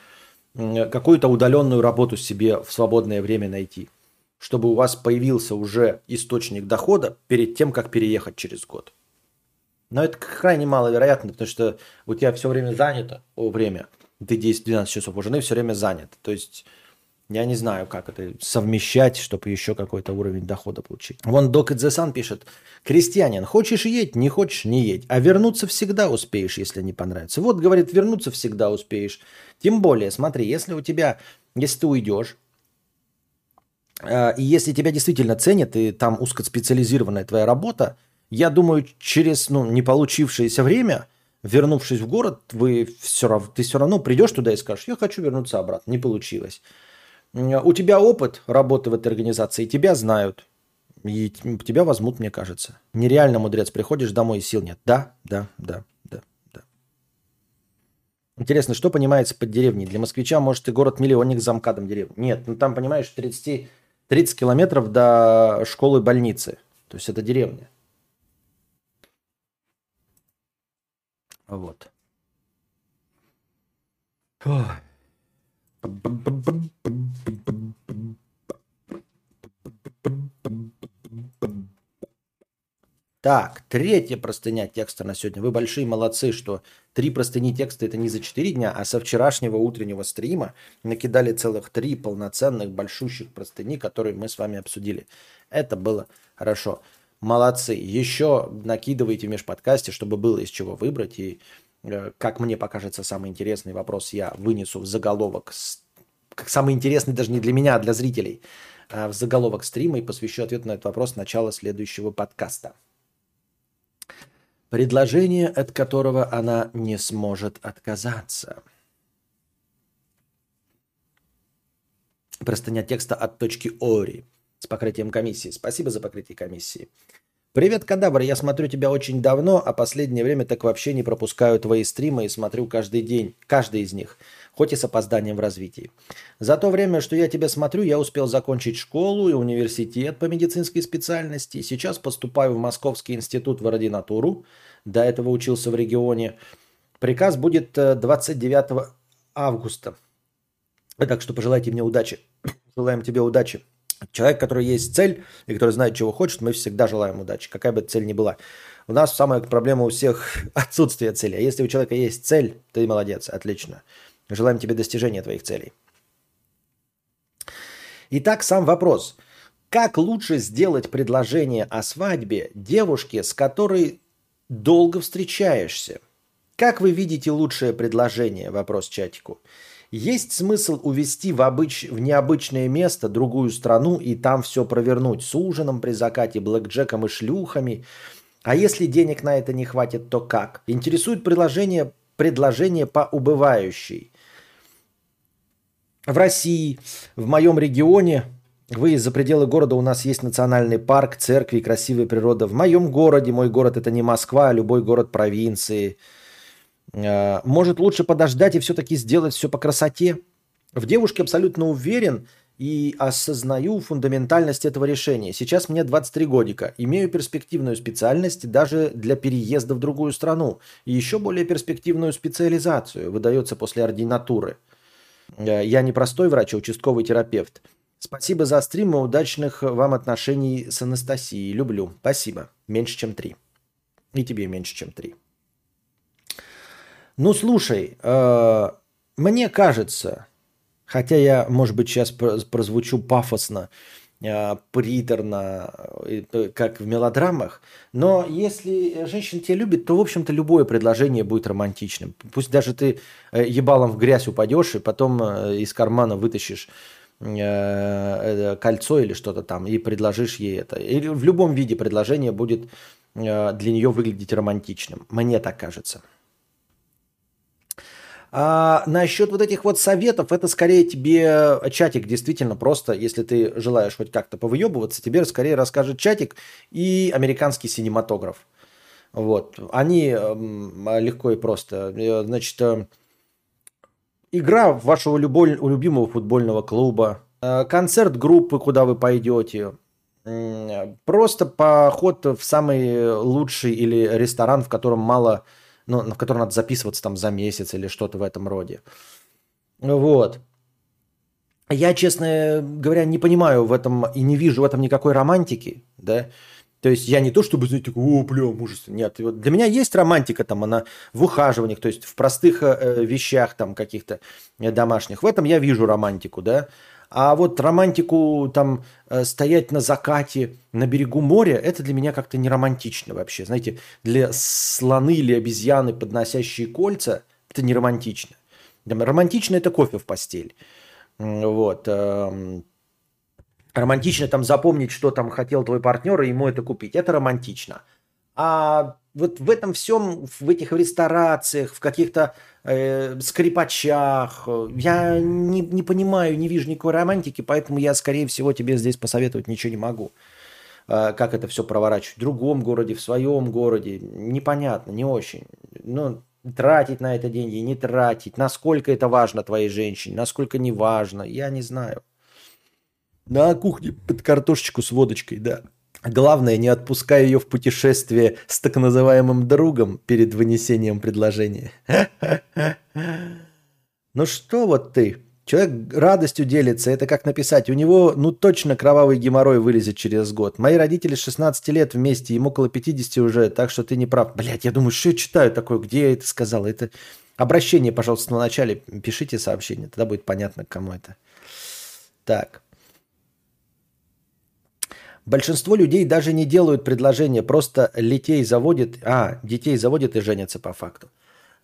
S1: какую-то удаленную работу себе в свободное время найти, чтобы у вас появился уже источник дохода перед тем, как переехать через год. Но это крайне маловероятно, потому что у тебя все время занято время – ты 10-12 часов у жены все время занят. То есть я не знаю, как это совмещать, чтобы еще какой-то уровень дохода получить. Вон Док Идзесан пишет. Крестьянин, хочешь едь, не хочешь не едь. А вернуться всегда успеешь, если не понравится. Вот, говорит, вернуться всегда успеешь. Тем более, смотри, если у тебя, если ты уйдешь, Э, и если тебя действительно ценят, и там узкоспециализированная твоя работа, я думаю, через ну, не получившееся время, вернувшись в город, вы все ты все равно придешь туда и скажешь, я хочу вернуться обратно, не получилось. У тебя опыт работы в этой организации, тебя знают, и тебя возьмут, мне кажется. Нереально, мудрец, приходишь домой и сил нет. Да, да, да, да, да. Интересно, что понимается под деревней? Для москвича, может, и город-миллионник с замкадом деревни. Нет, ну там, понимаешь, 30, 30 километров до школы-больницы. То есть это деревня. Вот. Так, третья простыня текста на сегодня. Вы большие молодцы, что три простыни текста это не за четыре дня, а со вчерашнего утреннего стрима накидали целых три полноценных большущих простыни, которые мы с вами обсудили. Это было хорошо. Молодцы. Еще накидывайте в межподкасте, чтобы было из чего выбрать. И, э, как мне покажется, самый интересный вопрос я вынесу в заголовок. Как самый интересный даже не для меня, а для зрителей. А в заголовок стрима и посвящу ответ на этот вопрос начала следующего подкаста. Предложение, от которого она не сможет отказаться. Простыня текста от точки Ори с покрытием комиссии. Спасибо за покрытие комиссии. Привет, Кадавр, я смотрю тебя очень давно, а последнее время так вообще не пропускаю твои стримы и смотрю каждый день, каждый из них, хоть и с опозданием в развитии. За то время, что я тебя смотрю, я успел закончить школу и университет по медицинской специальности. Сейчас поступаю в Московский институт в ординатуру. До этого учился в регионе. Приказ будет 29 э, августа. Так что пожелайте мне удачи. Желаем тебе удачи. Человек, который есть цель и который знает, чего хочет, мы всегда желаем удачи, какая бы цель ни была. У нас самая проблема у всех отсутствие цели. А если у человека есть цель, ты молодец, отлично. Желаем тебе достижения твоих целей. Итак, сам вопрос. Как лучше сделать предложение о свадьбе девушке, с которой долго встречаешься? Как вы видите лучшее предложение? Вопрос чатику. Есть смысл увезти в, обыч... в необычное место, другую страну и там все провернуть с ужином при закате, блэкджеком и шлюхами. А если денег на это не хватит, то как? Интересует предложение, предложение по убывающей. В России, в моем регионе, вы за пределы города у нас есть национальный парк, церкви, красивая природа. В моем городе, мой город это не Москва, а любой город провинции – может лучше подождать и все-таки сделать все по красоте? В девушке абсолютно уверен и осознаю фундаментальность этого решения. Сейчас мне 23 годика. Имею перспективную специальность даже для переезда в другую страну. И еще более перспективную специализацию выдается после ординатуры. Э, я не простой врач, а участковый терапевт. Спасибо за стрим и удачных вам отношений с Анастасией. Люблю. Спасибо. Меньше, чем три. И тебе меньше, чем три. Ну, слушай, э, мне кажется, хотя я, может быть, сейчас прозвучу пафосно, э, приторно, э, как в мелодрамах, но если женщина тебя любит, то, в общем-то, любое предложение будет романтичным. Пусть даже ты э, ебалом в грязь упадешь и потом э, из кармана вытащишь э, кольцо или что-то там и предложишь ей это. Или в любом виде предложение будет для нее выглядеть романтичным. Мне так кажется. А насчет вот этих вот советов, это скорее тебе чатик действительно просто, если ты желаешь хоть как-то повыебываться, тебе скорее расскажет чатик и американский синематограф. Вот. Они легко и просто. Э, значит, э, игра вашего любой, любимого футбольного клуба, э, концерт группы, куда вы пойдете, просто поход в самый лучший или ресторан, в котором мало ну, в который надо записываться там за месяц или что-то в этом роде. Вот. Я, честно говоря, не понимаю в этом и не вижу в этом никакой романтики, да. То есть я не то, чтобы, знаете, о, бля, мужество. Нет, вот для меня есть романтика, там, она в ухаживаниях, то есть в простых э, вещах там каких-то домашних. В этом я вижу романтику, да. А вот романтику там э, стоять на закате на берегу моря, это для меня как-то не романтично вообще. Знаете, для слоны или обезьяны, подносящие кольца, это не романтично. Романтично это кофе в постель. Вот. Эм, Романтично там запомнить, что там хотел твой партнер, и ему это купить. Это романтично. А вот в этом всем, в этих ресторациях, в каких-то э, скрипачах, я не, не понимаю, не вижу никакой романтики, поэтому я, скорее всего, тебе здесь посоветовать ничего не могу. Э, как это все проворачивать в другом городе, в своем городе, непонятно, не очень. Ну, тратить на это деньги, не тратить, насколько это важно твоей женщине, насколько не важно, я не знаю. На кухне под картошечку с водочкой, да. Главное, не отпускай ее в путешествие с так называемым другом перед вынесением предложения. Ну что вот ты? Человек радостью делится. Это как написать. У него, ну точно, кровавый геморрой вылезет через год. Мои родители с 16 лет вместе, ему около 50 уже, так что ты не прав. Блять, я думаю, что я читаю такое? Где я это сказал? Это обращение, пожалуйста, в начале. Пишите сообщение, тогда будет понятно, кому это. Так. Большинство людей даже не делают предложение, просто детей заводят, а, детей заводят и женятся по факту.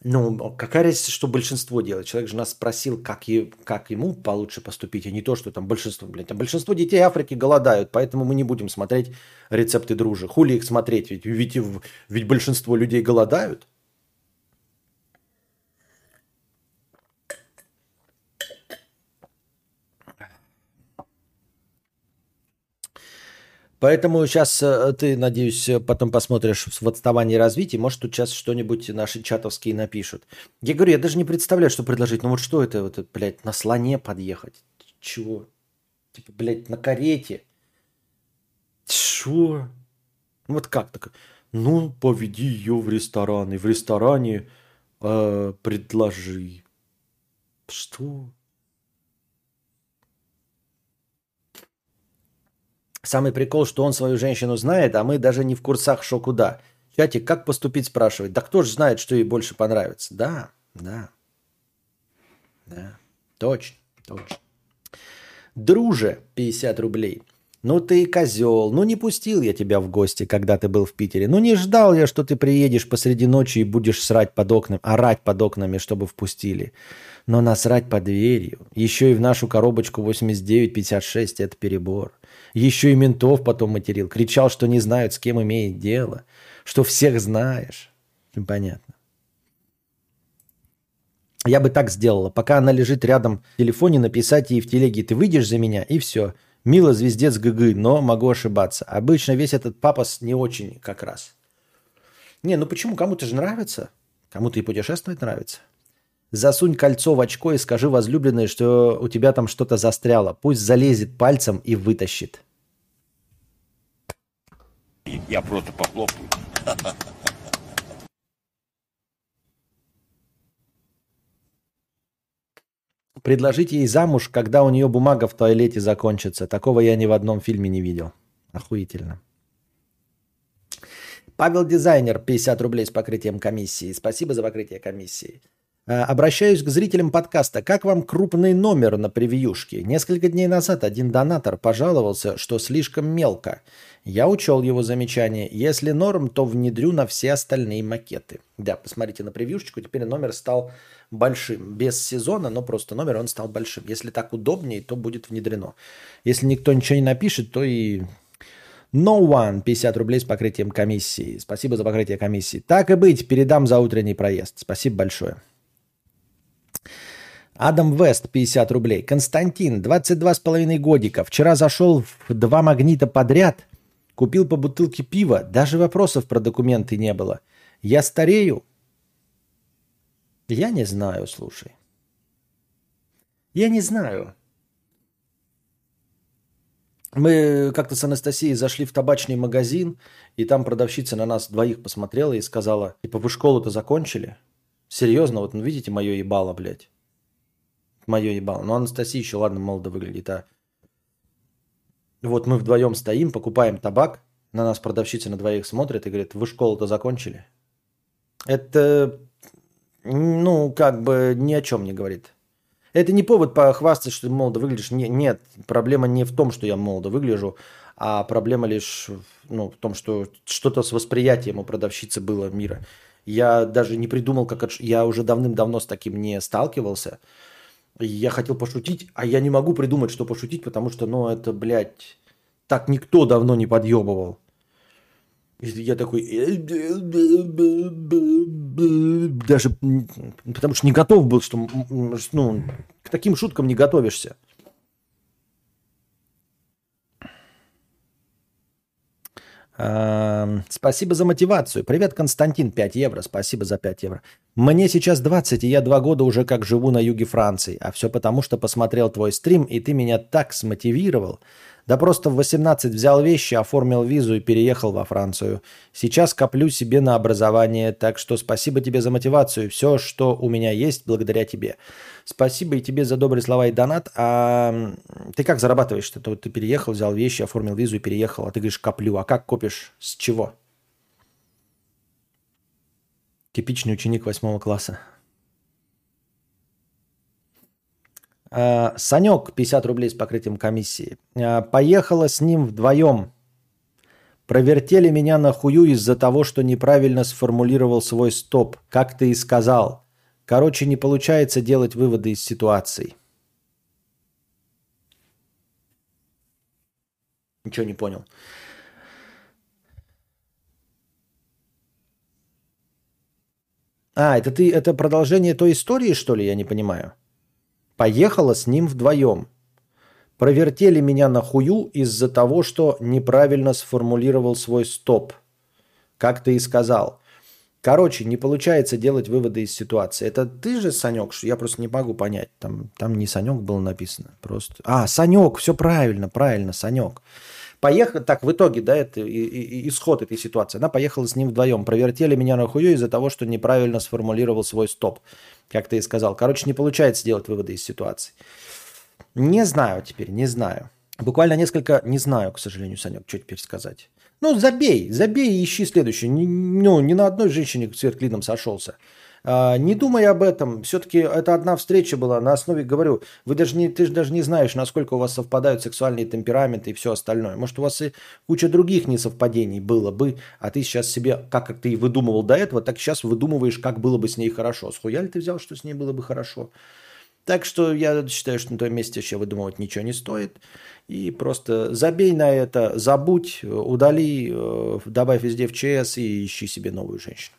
S1: Ну, какая разница, что большинство делает? Человек же нас спросил, как, и, как ему получше поступить, а не то, что там большинство, блядь. А большинство детей Африки голодают, поэтому мы не будем смотреть рецепты дружи. Хули их смотреть, ведь, ведь, ведь большинство людей голодают. Поэтому сейчас э, ты, надеюсь, потом посмотришь в отставании развития, может, тут сейчас что-нибудь наши чатовские напишут. Я говорю, я даже не представляю, что предложить. Ну вот что это, вот, блядь, на слоне подъехать? Чего? Типа, блядь, на карете? Чего? Ну вот как так? Ну, поведи ее в ресторан, и в ресторане э, предложи. Что? Самый прикол, что он свою женщину знает, а мы даже не в курсах, что куда. Чатик, как поступить, спрашивает. Да кто же знает, что ей больше понравится? Да, да. Да, точно, точно. Друже, 50 рублей. Ну ты козел, ну не пустил я тебя в гости, когда ты был в Питере. Ну не ждал я, что ты приедешь посреди ночи и будешь срать под окнами, орать под окнами, чтобы впустили. Но насрать под дверью, еще и в нашу коробочку 8956 – это перебор. Еще и ментов потом материл. Кричал, что не знают, с кем имеет дело. Что всех знаешь. Понятно. Я бы так сделала. Пока она лежит рядом в телефоне, написать ей в телеге, ты выйдешь за меня, и все. Мило, звездец ГГ, но могу ошибаться. Обычно весь этот папас не очень как раз. Не, ну почему? Кому-то же нравится. Кому-то и путешествовать нравится. Засунь кольцо в очко и скажи возлюбленной, что у тебя там что-то застряло. Пусть залезет пальцем и вытащит.
S2: Я просто похлопаю.
S1: Предложить ей замуж, когда у нее бумага в туалете закончится. Такого я ни в одном фильме не видел. Охуительно. Павел Дизайнер, 50 рублей с покрытием комиссии. Спасибо за покрытие комиссии. Э, обращаюсь к зрителям подкаста. Как вам крупный номер на превьюшке? Несколько дней назад один донатор пожаловался, что слишком мелко. Я учел его замечание. Если норм, то внедрю на все остальные макеты. Да, посмотрите на превьюшечку. Теперь номер стал большим. Без сезона, но просто номер он стал большим. Если так удобнее, то будет внедрено. Если никто ничего не напишет, то и No One 50 рублей с покрытием комиссии. Спасибо за покрытие комиссии. Так и быть, передам за утренний проезд. Спасибо большое. Адам Вест, 50 рублей. Константин, 22,5 годика. Вчера зашел в два магнита подряд, купил по бутылке пива. Даже вопросов про документы не было. Я старею? Я не знаю, слушай. Я не знаю. Мы как-то с Анастасией зашли в табачный магазин, и там продавщица на нас двоих посмотрела и сказала, типа, вы школу-то закончили? Серьезно, вот ну, видите мое ебало, блядь мое ебало. Но Анастасия еще, ладно, молодо выглядит. А вот мы вдвоем стоим, покупаем табак, на нас продавщица на двоих смотрит и говорит, вы школу-то закончили? Это, ну, как бы ни о чем не говорит. Это не повод похвастаться, что ты молодо выглядишь. Не, нет, проблема не в том, что я молодо выгляжу, а проблема лишь ну, в том, что что-то с восприятием у продавщицы было мира. Я даже не придумал, как... Я уже давным-давно с таким не сталкивался. Я хотел пошутить, а я не могу придумать, что пошутить, потому что, ну, это, блядь, так никто давно не подъебывал. Я такой... Даже... Потому что не готов был, что... Ну, к таким шуткам не готовишься. Спасибо за мотивацию. Привет, Константин, 5 евро. Спасибо за 5 евро. Мне сейчас 20, и я два года уже как живу на юге Франции. А все потому, что посмотрел твой стрим, и ты меня так смотивировал. Да просто в 18 взял вещи, оформил визу и переехал во Францию. Сейчас коплю себе на образование, так что спасибо тебе за мотивацию. Все, что у меня есть, благодаря тебе. Спасибо и тебе за добрые слова и донат. А ты как зарабатываешь? Ты, ты переехал, взял вещи, оформил визу и переехал. А ты говоришь, коплю. А как копишь? С чего? Типичный ученик восьмого класса. А, Санек, 50 рублей с покрытием комиссии. А, поехала с ним вдвоем. Провертели меня на хую из-за того, что неправильно сформулировал свой стоп, как ты и сказал. Короче, не получается делать выводы из ситуации. Ничего не понял. А, это ты, это продолжение той истории, что ли, я не понимаю? Поехала с ним вдвоем. Провертели меня на хую из-за того, что неправильно сформулировал свой стоп. Как ты и сказал. Короче, не получается делать выводы из ситуации. Это ты же, Санек? Я просто не могу понять. Там, там не Санек было написано. Просто. А, Санек, все правильно, правильно, Санек. Поехал, так, в итоге, да, это и, и, исход этой ситуации. Она поехала с ним вдвоем. Провертели меня на хую из-за того, что неправильно сформулировал свой стоп. Как ты и сказал. Короче, не получается делать выводы из ситуации. Не знаю теперь, не знаю. Буквально несколько, не знаю, к сожалению, Санек, что теперь сказать. Ну, забей, забей и ищи следующую. Ну, ни на одной женщине свет клином сошелся. А, не думай об этом. Все-таки это одна встреча была. На основе, говорю, вы даже не, ты же даже не знаешь, насколько у вас совпадают сексуальные темпераменты и все остальное. Может, у вас и куча других несовпадений было бы, а ты сейчас себе, как, ты выдумывал до этого, так сейчас выдумываешь, как было бы с ней хорошо. Схуя ли ты взял, что с ней было бы хорошо? Так что я считаю, что на том месте вообще выдумывать ничего не стоит. И просто забей на это, забудь, удали, э, добавь везде в ЧС и ищи себе новую женщину.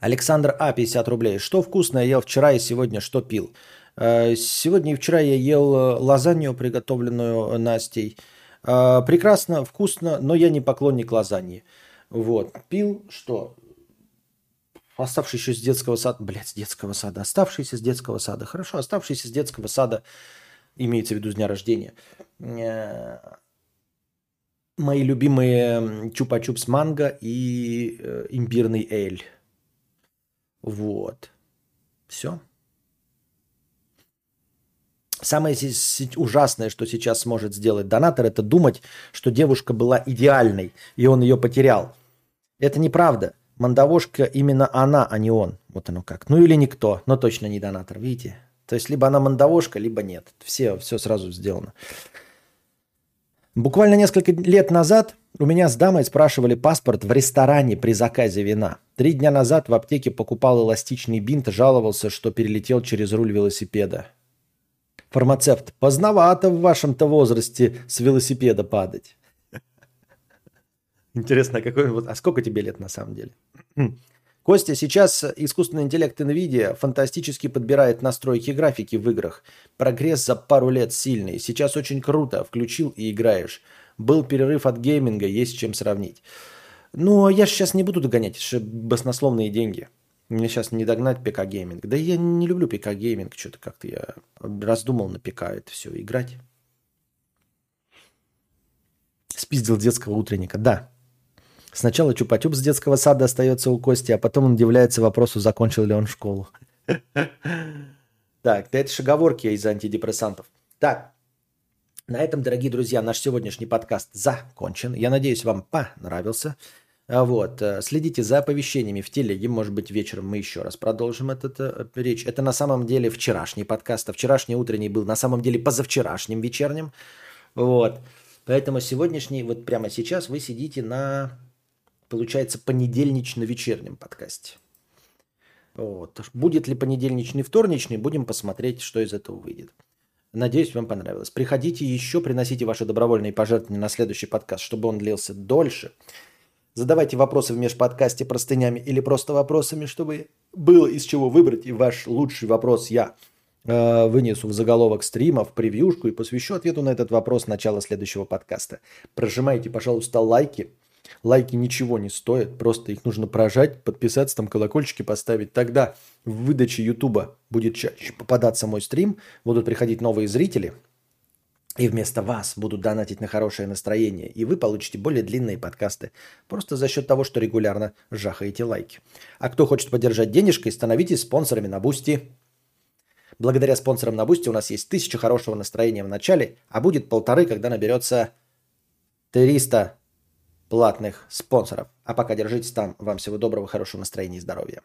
S1: Александр А, 50 рублей. Что вкусное ел вчера и сегодня, что пил? Э, сегодня и вчера я ел э, лазанью, приготовленную Настей. Прекрасно, вкусно, но я не поклонник лазаньи. Вот. Пил что? оставшийся с детского сада, блядь, с детского сада, оставшийся с детского сада, хорошо, оставшийся с детского сада, имеется в виду с дня рождения, э, мои любимые чупа-чупс манго и э, имбирный эль. Вот. Все. Самое ужасное, что сейчас сможет сделать донатор, это думать, что девушка была идеальной, и он ее потерял. Это неправда. Мандавошка именно она, а не он. Вот оно как. Ну или никто, но точно не донатор, видите? То есть либо она мандавошка, либо нет. Все, все сразу сделано. Буквально несколько лет назад у меня с дамой спрашивали паспорт в ресторане при заказе вина. Три дня назад в аптеке покупал эластичный бинт, жаловался, что перелетел через руль велосипеда. Фармацевт, поздновато в вашем-то возрасте с велосипеда падать. Интересно, а какой а сколько тебе лет на самом деле? Костя, сейчас искусственный интеллект NVIDIA фантастически подбирает настройки графики в играх. Прогресс за пару лет сильный. Сейчас очень круто. Включил и играешь. Был перерыв от гейминга, есть чем сравнить. Ну, я же сейчас не буду догонять, это же баснословные деньги. Мне сейчас не догнать ПК-гейминг. Да я не люблю ПК-гейминг, что-то как-то я раздумал на ПК это все играть. Спиздил детского утренника, да. Сначала чупа-чуп с детского сада остается у Кости, а потом он удивляется вопросу, закончил ли он школу. Так, это шаговорки из антидепрессантов. Так, на этом, дорогие друзья, наш сегодняшний подкаст закончен. Я надеюсь, вам понравился. А вот, э, следите за оповещениями в телеге. Может быть, вечером мы еще раз продолжим этот э, речь. Это на самом деле вчерашний подкаст, а вчерашний утренний был на самом деле позавчерашним вечерним. Вот. Поэтому сегодняшний, вот прямо сейчас вы сидите на получается, понедельнично-вечернем подкасте. Вот. Будет ли понедельничный, вторничный, будем посмотреть, что из этого выйдет. Надеюсь, вам понравилось. Приходите еще, приносите ваши добровольные пожертвования на следующий подкаст, чтобы он длился дольше. Задавайте вопросы в межподкасте простынями или просто вопросами, чтобы было из чего выбрать. И ваш лучший вопрос я э, вынесу в заголовок стрима, в превьюшку и посвящу ответу на этот вопрос начала следующего подкаста. Прожимайте, пожалуйста, лайки. Лайки ничего не стоят, просто их нужно прожать, подписаться, там колокольчики поставить. Тогда в выдаче Ютуба будет чаще попадаться мой стрим, будут приходить новые зрители, и вместо вас будут донатить на хорошее настроение, и вы получите более длинные подкасты, просто за счет того, что регулярно жахаете лайки. А кто хочет поддержать денежкой, становитесь спонсорами на Бусти. Благодаря спонсорам на Бусти у нас есть тысяча хорошего настроения в начале, а будет полторы, когда наберется 300 платных спонсоров. А пока держитесь там. Вам всего доброго, хорошего настроения и здоровья.